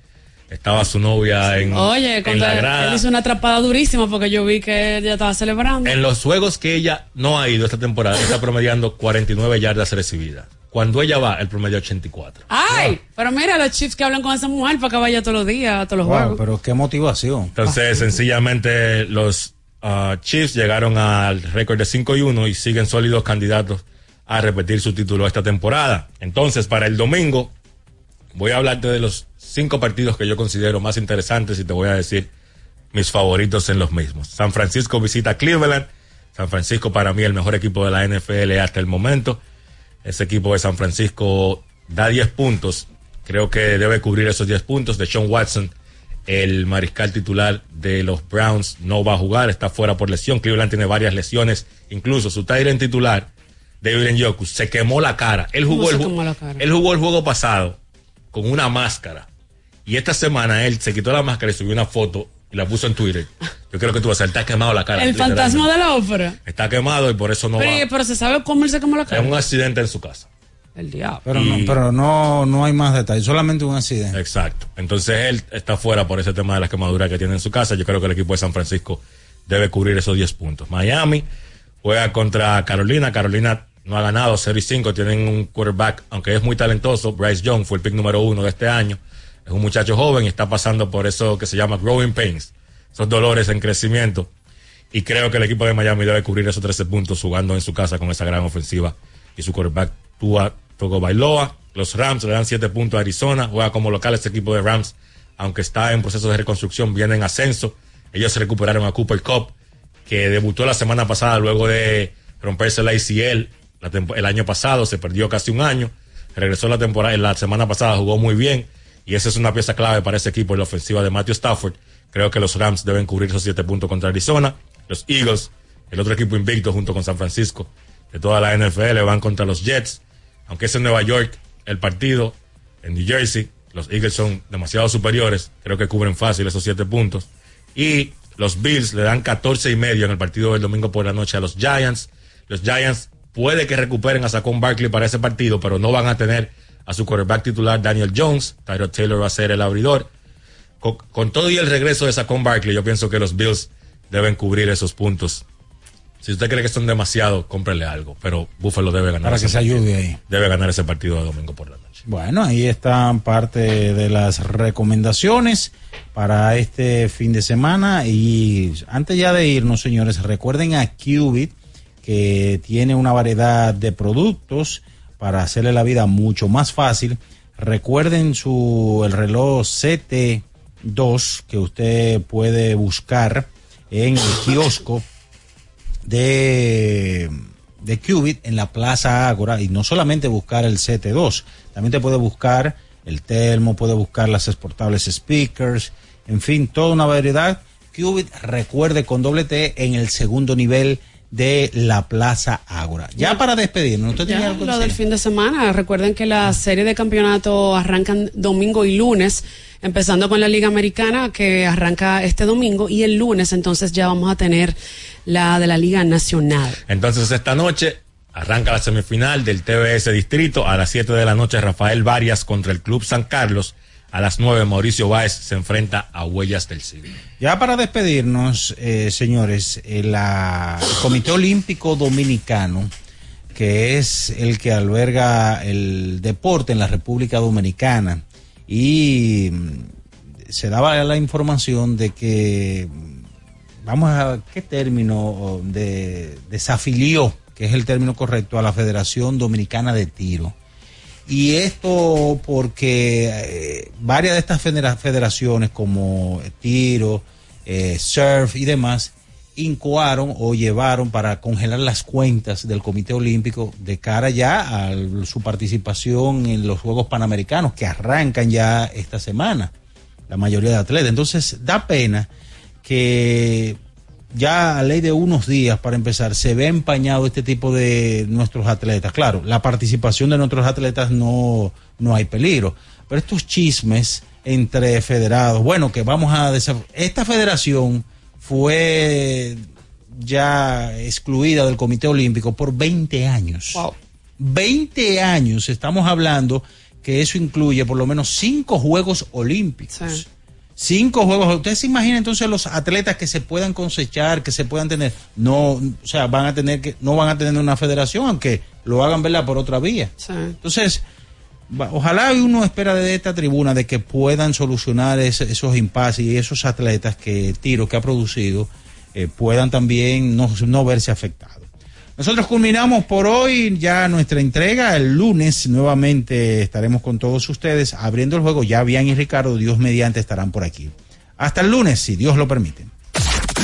estaba su novia en, Oye, en la grada. él hizo una atrapada durísima porque yo vi que ella estaba celebrando. En los juegos que ella no ha ido esta temporada, está promediando 49 yardas recibidas. Cuando ella va, el promedio es 84. Ay, pero mira los chips que hablan con esa mujer para que vaya todos los días, a todos los Wow, juegos. pero qué motivación. Entonces, sencillamente, los ah, Chiefs llegaron al récord de 5 y 1 y siguen sólidos candidatos a repetir su título esta temporada. Entonces, para el domingo, voy a hablarte de los cinco partidos que yo considero más interesantes y te voy a decir mis favoritos en los mismos. San Francisco visita a Cleveland. San Francisco para mí el mejor equipo de la NFL hasta el momento. Ese equipo de San Francisco da 10 puntos. Creo que debe cubrir esos 10 puntos. De Sean Watson, el mariscal titular de los Browns, no va a jugar, está fuera por lesión. Cleveland tiene varias lesiones, incluso su Tyrant titular, David Njoku, se quemó la cara. Él ¿Cómo jugó, se el, quemó la cara? él jugó el juego pasado con una máscara. Y esta semana él se quitó la máscara y subió una foto y la puso en Twitter. *laughs* Yo creo que tú vas a estar quemado la cara. El fantasma de la ópera. Está quemado y por eso no pero, va. pero se sabe cómo él se quemó la Es cara. un accidente en su casa. El diablo. Pero, Y- no, pero no, no hay más detalles, solamente un accidente. Exacto. Entonces él está fuera por ese tema de las quemaduras que tiene en su casa. Yo creo que el equipo de San Francisco debe cubrir esos 10 puntos. Miami juega contra Carolina. Carolina no ha ganado 0 y 5. Tienen un quarterback, aunque es muy talentoso. Bryce Young fue el pick número uno de este año. Es un muchacho joven y está pasando por eso que se llama growing pains. Esos dolores en crecimiento. Y creo que el equipo de Miami debe cubrir esos 13 puntos jugando en su casa con esa gran ofensiva y su quarterback Tua Togo Bailoa. Los Rams le dan 7 puntos a Arizona. Juega como local este equipo de Rams, aunque está en proceso de reconstrucción, viene en ascenso. Ellos se recuperaron a Cooper Cup, que debutó la semana pasada luego de romperse la ACL el año pasado, se perdió casi un año. Regresó la temporada, la semana pasada jugó muy bien y esa es una pieza clave para ese equipo en la ofensiva de Matthew Stafford. Creo que los Rams deben cubrir esos 7 puntos contra Arizona. Los Eagles, el otro equipo invicto junto con San Francisco de toda la NFL, van contra los Jets. Aunque es en Nueva York el partido, en New Jersey, los Eagles son demasiado superiores. Creo que cubren fácil esos 7 puntos. Y los Bills le dan 14 y medio en el partido del domingo por la noche a los Giants. Los Giants puede que recuperen a Saquon Barkley para ese partido, pero no van a tener a su quarterback titular Daniel Jones. Tyrod Taylor va a ser el abridor. Con, con todo y el regreso de Saquon Barkley, yo pienso que los Bills deben cubrir esos puntos. Si usted cree que son demasiado, cómprele algo. Pero Buffalo debe ganar. Para ese que se partido. ayude ahí. Debe ganar ese partido de domingo por la noche. Bueno, ahí están parte de las recomendaciones para este fin de semana. Y antes ya de irnos, señores, recuerden a Qubit, que tiene una variedad de productos para hacerle la vida mucho más fácil. Recuerden su el reloj CT2 que usted puede buscar en el kiosco de, de Qubit en la Plaza Ágora y no solamente buscar el CT2, también te puede buscar el termo, puede buscar las exportables speakers, en fin, toda una variedad. Qubit, recuerde con doble T en el segundo nivel de la Plaza Ágora. Ya para despedirnos, ¿usted Ya, algo lo del fin de semana. Recuerden que la serie de campeonato arrancan domingo y lunes, empezando con la Liga Americana que arranca este domingo y el lunes entonces ya vamos a tener la de la Liga Nacional. Entonces esta noche arranca la semifinal del TBS Distrito. A las 7 de la noche Rafael Varias contra el Club San Carlos. A las 9 Mauricio Báez se enfrenta a Huellas del Siglo. Ya para despedirnos, eh, señores, eh, la- el Comité Olímpico Dominicano, que es el que alberga el deporte en la República Dominicana, y mm, se daba la información de que, mm, vamos a, ¿qué término? De, desafilió, que es el término correcto, a la Federación Dominicana de Tiro. Y esto porque eh, varias de estas federa- federaciones como tiro, eh, surf y demás incoaron o llevaron para congelar las cuentas del Comité Olímpico de cara ya a su participación en los Juegos Panamericanos que arrancan ya esta semana, la mayoría de atletas. Entonces da pena que ya a ley de unos días para empezar se ve empañado este tipo de nuestros atletas. Claro, la participación de nuestros atletas no, no hay peligro, pero estos chismes entre federados, bueno, que vamos a esta federación fue ya excluida del Comité Olímpico por 20 años. 20 años, estamos hablando que eso incluye por lo menos cinco Juegos Olímpicos. Cinco juegos. ¿Ustedes se imaginan entonces los atletas que se puedan cosechar, que se puedan tener? No, o sea, van a tener que, no van a tener una federación, aunque lo hagan verla por otra vía. Entonces, ojalá uno espera de esta tribuna de que puedan solucionar esos impases y esos atletas que tiro que ha producido eh, puedan también no, no verse afectados. Nosotros culminamos por hoy ya nuestra entrega. El lunes nuevamente estaremos con todos ustedes abriendo el juego. Ya Bian y Ricardo, Dios mediante, estarán por aquí. Hasta el lunes, si Dios lo permite.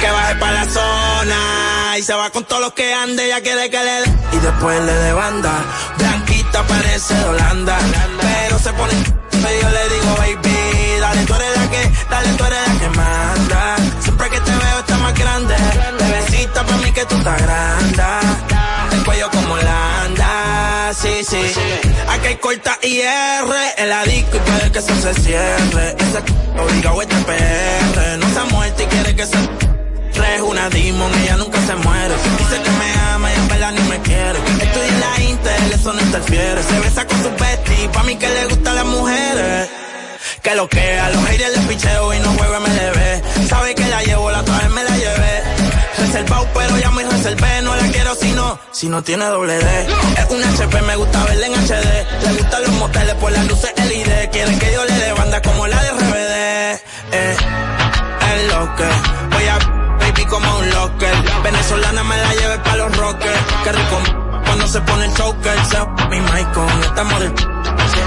que baje para la zona. Y se va con todos los que ande, ya quiere que le dé. Y después le de banda. Blanquita parece de Holanda. Pero se pone, yo le digo, baby, dale, tú eres la que, dale, tú eres la que manda. Siempre que te veo está más grande. Bebecita para mí que tú estás grande. El cuello como la anda, sí, sí. Aquí hay corta IR, el adicto y puede que eso se cierre. Ese obligado este PR, no se ha muerto y quiere que se es una demon, ella nunca se muere. Dice que me ama y en verdad ni me quiere. Estoy en la Intel, eso no interfiere. Se besa con su bestie, pa' mí que le gustan las mujeres. Que lo que a los haters le picheo y no juego MLB. Sabe que la llevo, la otra vez me la llevé. Reservado, pero ya me reservé. No la quiero si no, si no tiene doble D. Es un HP, me gusta verla en HD. Le gustan los moteles por las luces LED. Quieren que yo le dé banda como la de RBD. Eh, es lo que voy a Venezolana me la lleve pa' los rockers. Qué rico cuando se pone el choker. Mi mic con esta model.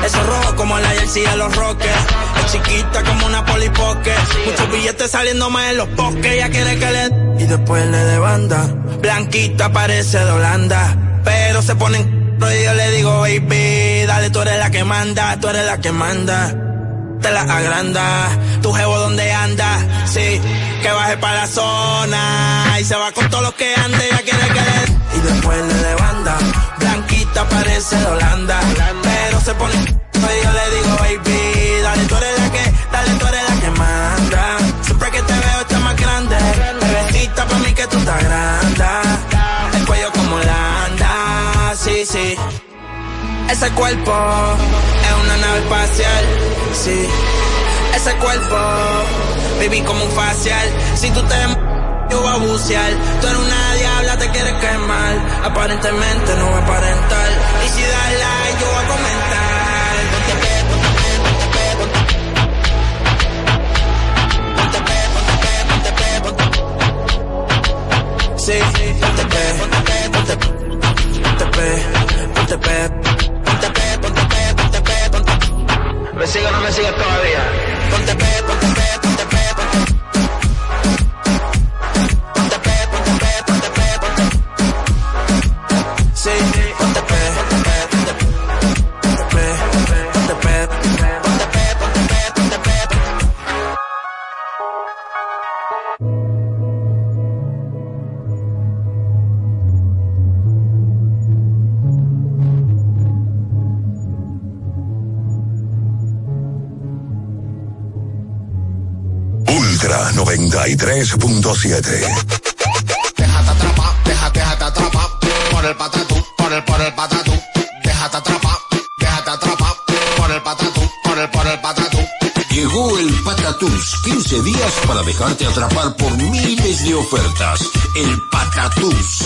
Eso rojo como la jersey de los rockers. Es chiquita como una polipoque. Muchos billetes saliendo más en los bosques. Ella quiere que le. Y después le de banda. Blanquita parece de Holanda. Pero se ponen. Y yo le digo, baby, dale, tú eres la que manda, tú eres la que manda te la agranda. Tu jevo donde anda, sí, que baje para la zona. Y se va con todos los que ande, ya quiere que le... Y después le de banda, blanquita parece de Holanda. Pero se pone... Y yo le digo, baby, dale, tú eres la que, dale, tú eres la que manda. Siempre que te veo está más grande. Bebecita pa' mí que tú estás grande. El cuello como la anda, sí, sí. Ese cuerpo es una nave espacial, Ese cuerpo, baby, como un facial. Si tú te yo voy a bucear. Tú eres una diabla, te quieres quemar. Aparentemente no va a aparentar. Y si das like, yo voy a comentar. 93.7. Déjate atrapar, déjate, déjate atrapar por el patatú, por el, por el patatú. Déjate atrapar, déjate atrapar por el patatú, por el, por el patatú. Llegó el Patatús, 15 días para dejarte atrapar por miles de ofertas. El Patatús.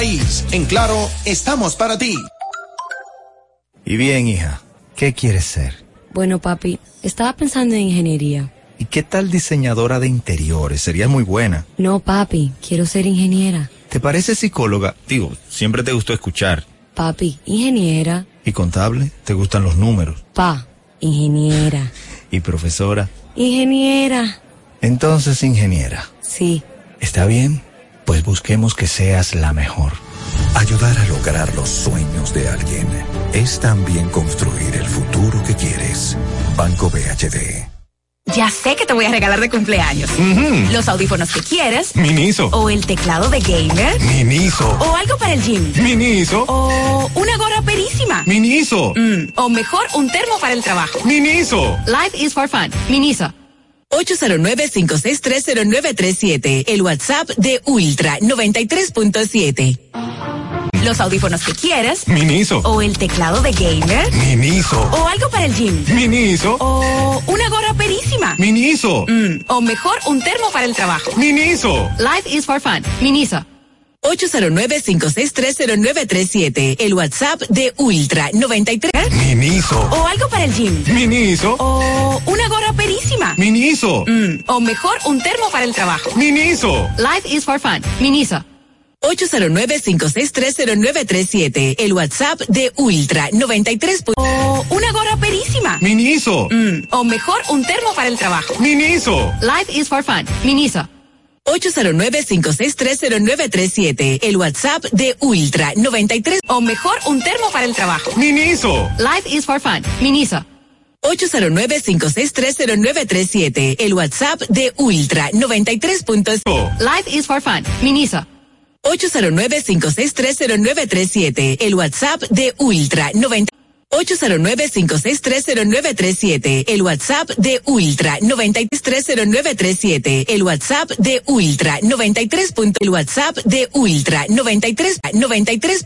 En Claro, estamos para ti. Y bien, hija, ¿qué quieres ser? Bueno, papi, estaba pensando en ingeniería. ¿Y qué tal diseñadora de interiores? Sería muy buena. No, papi, quiero ser ingeniera. ¿Te parece psicóloga? Digo, siempre te gustó escuchar. Papi, ingeniera. ¿Y contable? ¿Te gustan los números? Pa, ingeniera. *laughs* ¿Y profesora? Ingeniera. Entonces, ingeniera. Sí. ¿Está bien? Pues busquemos que seas la mejor. Ayudar a lograr los sueños de alguien es también construir el futuro que quieres. Banco BHD. Ya sé que te voy a regalar de cumpleaños. Los audífonos que quieres. Miniso. O el teclado de gamer. Miniso. O algo para el gym. Miniso. O una gorra perísima. Miniso. Mm, o mejor, un termo para el trabajo. Miniso. Life is for fun. Miniso. 809-5630937. El WhatsApp de Ultra 93.7. Los audífonos que quieres. Miniso. O el teclado de gamer. Miniso. O algo para el gym. Miniso. O una gorra perísima. Miniso. Mm, o mejor, un termo para el trabajo. Miniso. Life is for fun. Miniso. 809-5630937. El WhatsApp de Ultra 93. Miniso. O algo para el gym. Miniso. O una gorra perísima. Miniso. Mm, o mejor, un termo para el trabajo. Miniso. Life is for fun. Miniso. 809-5630937. El WhatsApp de Ultra 93. O una gorra perísima. Miniso. Mm, o mejor, un termo para el trabajo. Miniso. Life is for fun. Miniso. 809-5630937. El WhatsApp de Ultra 93. O mejor, un termo para el trabajo. Miniso. Life is for fun. Miniso. 809-5630937. El WhatsApp de Ultra 93. Life is for fun. Miniso. 809-5630937. El WhatsApp de Ultra 90. 809-5630937. El WhatsApp de Ultra 930937. El WhatsApp de Ultra 93. El WhatsApp de Ultra 93 93.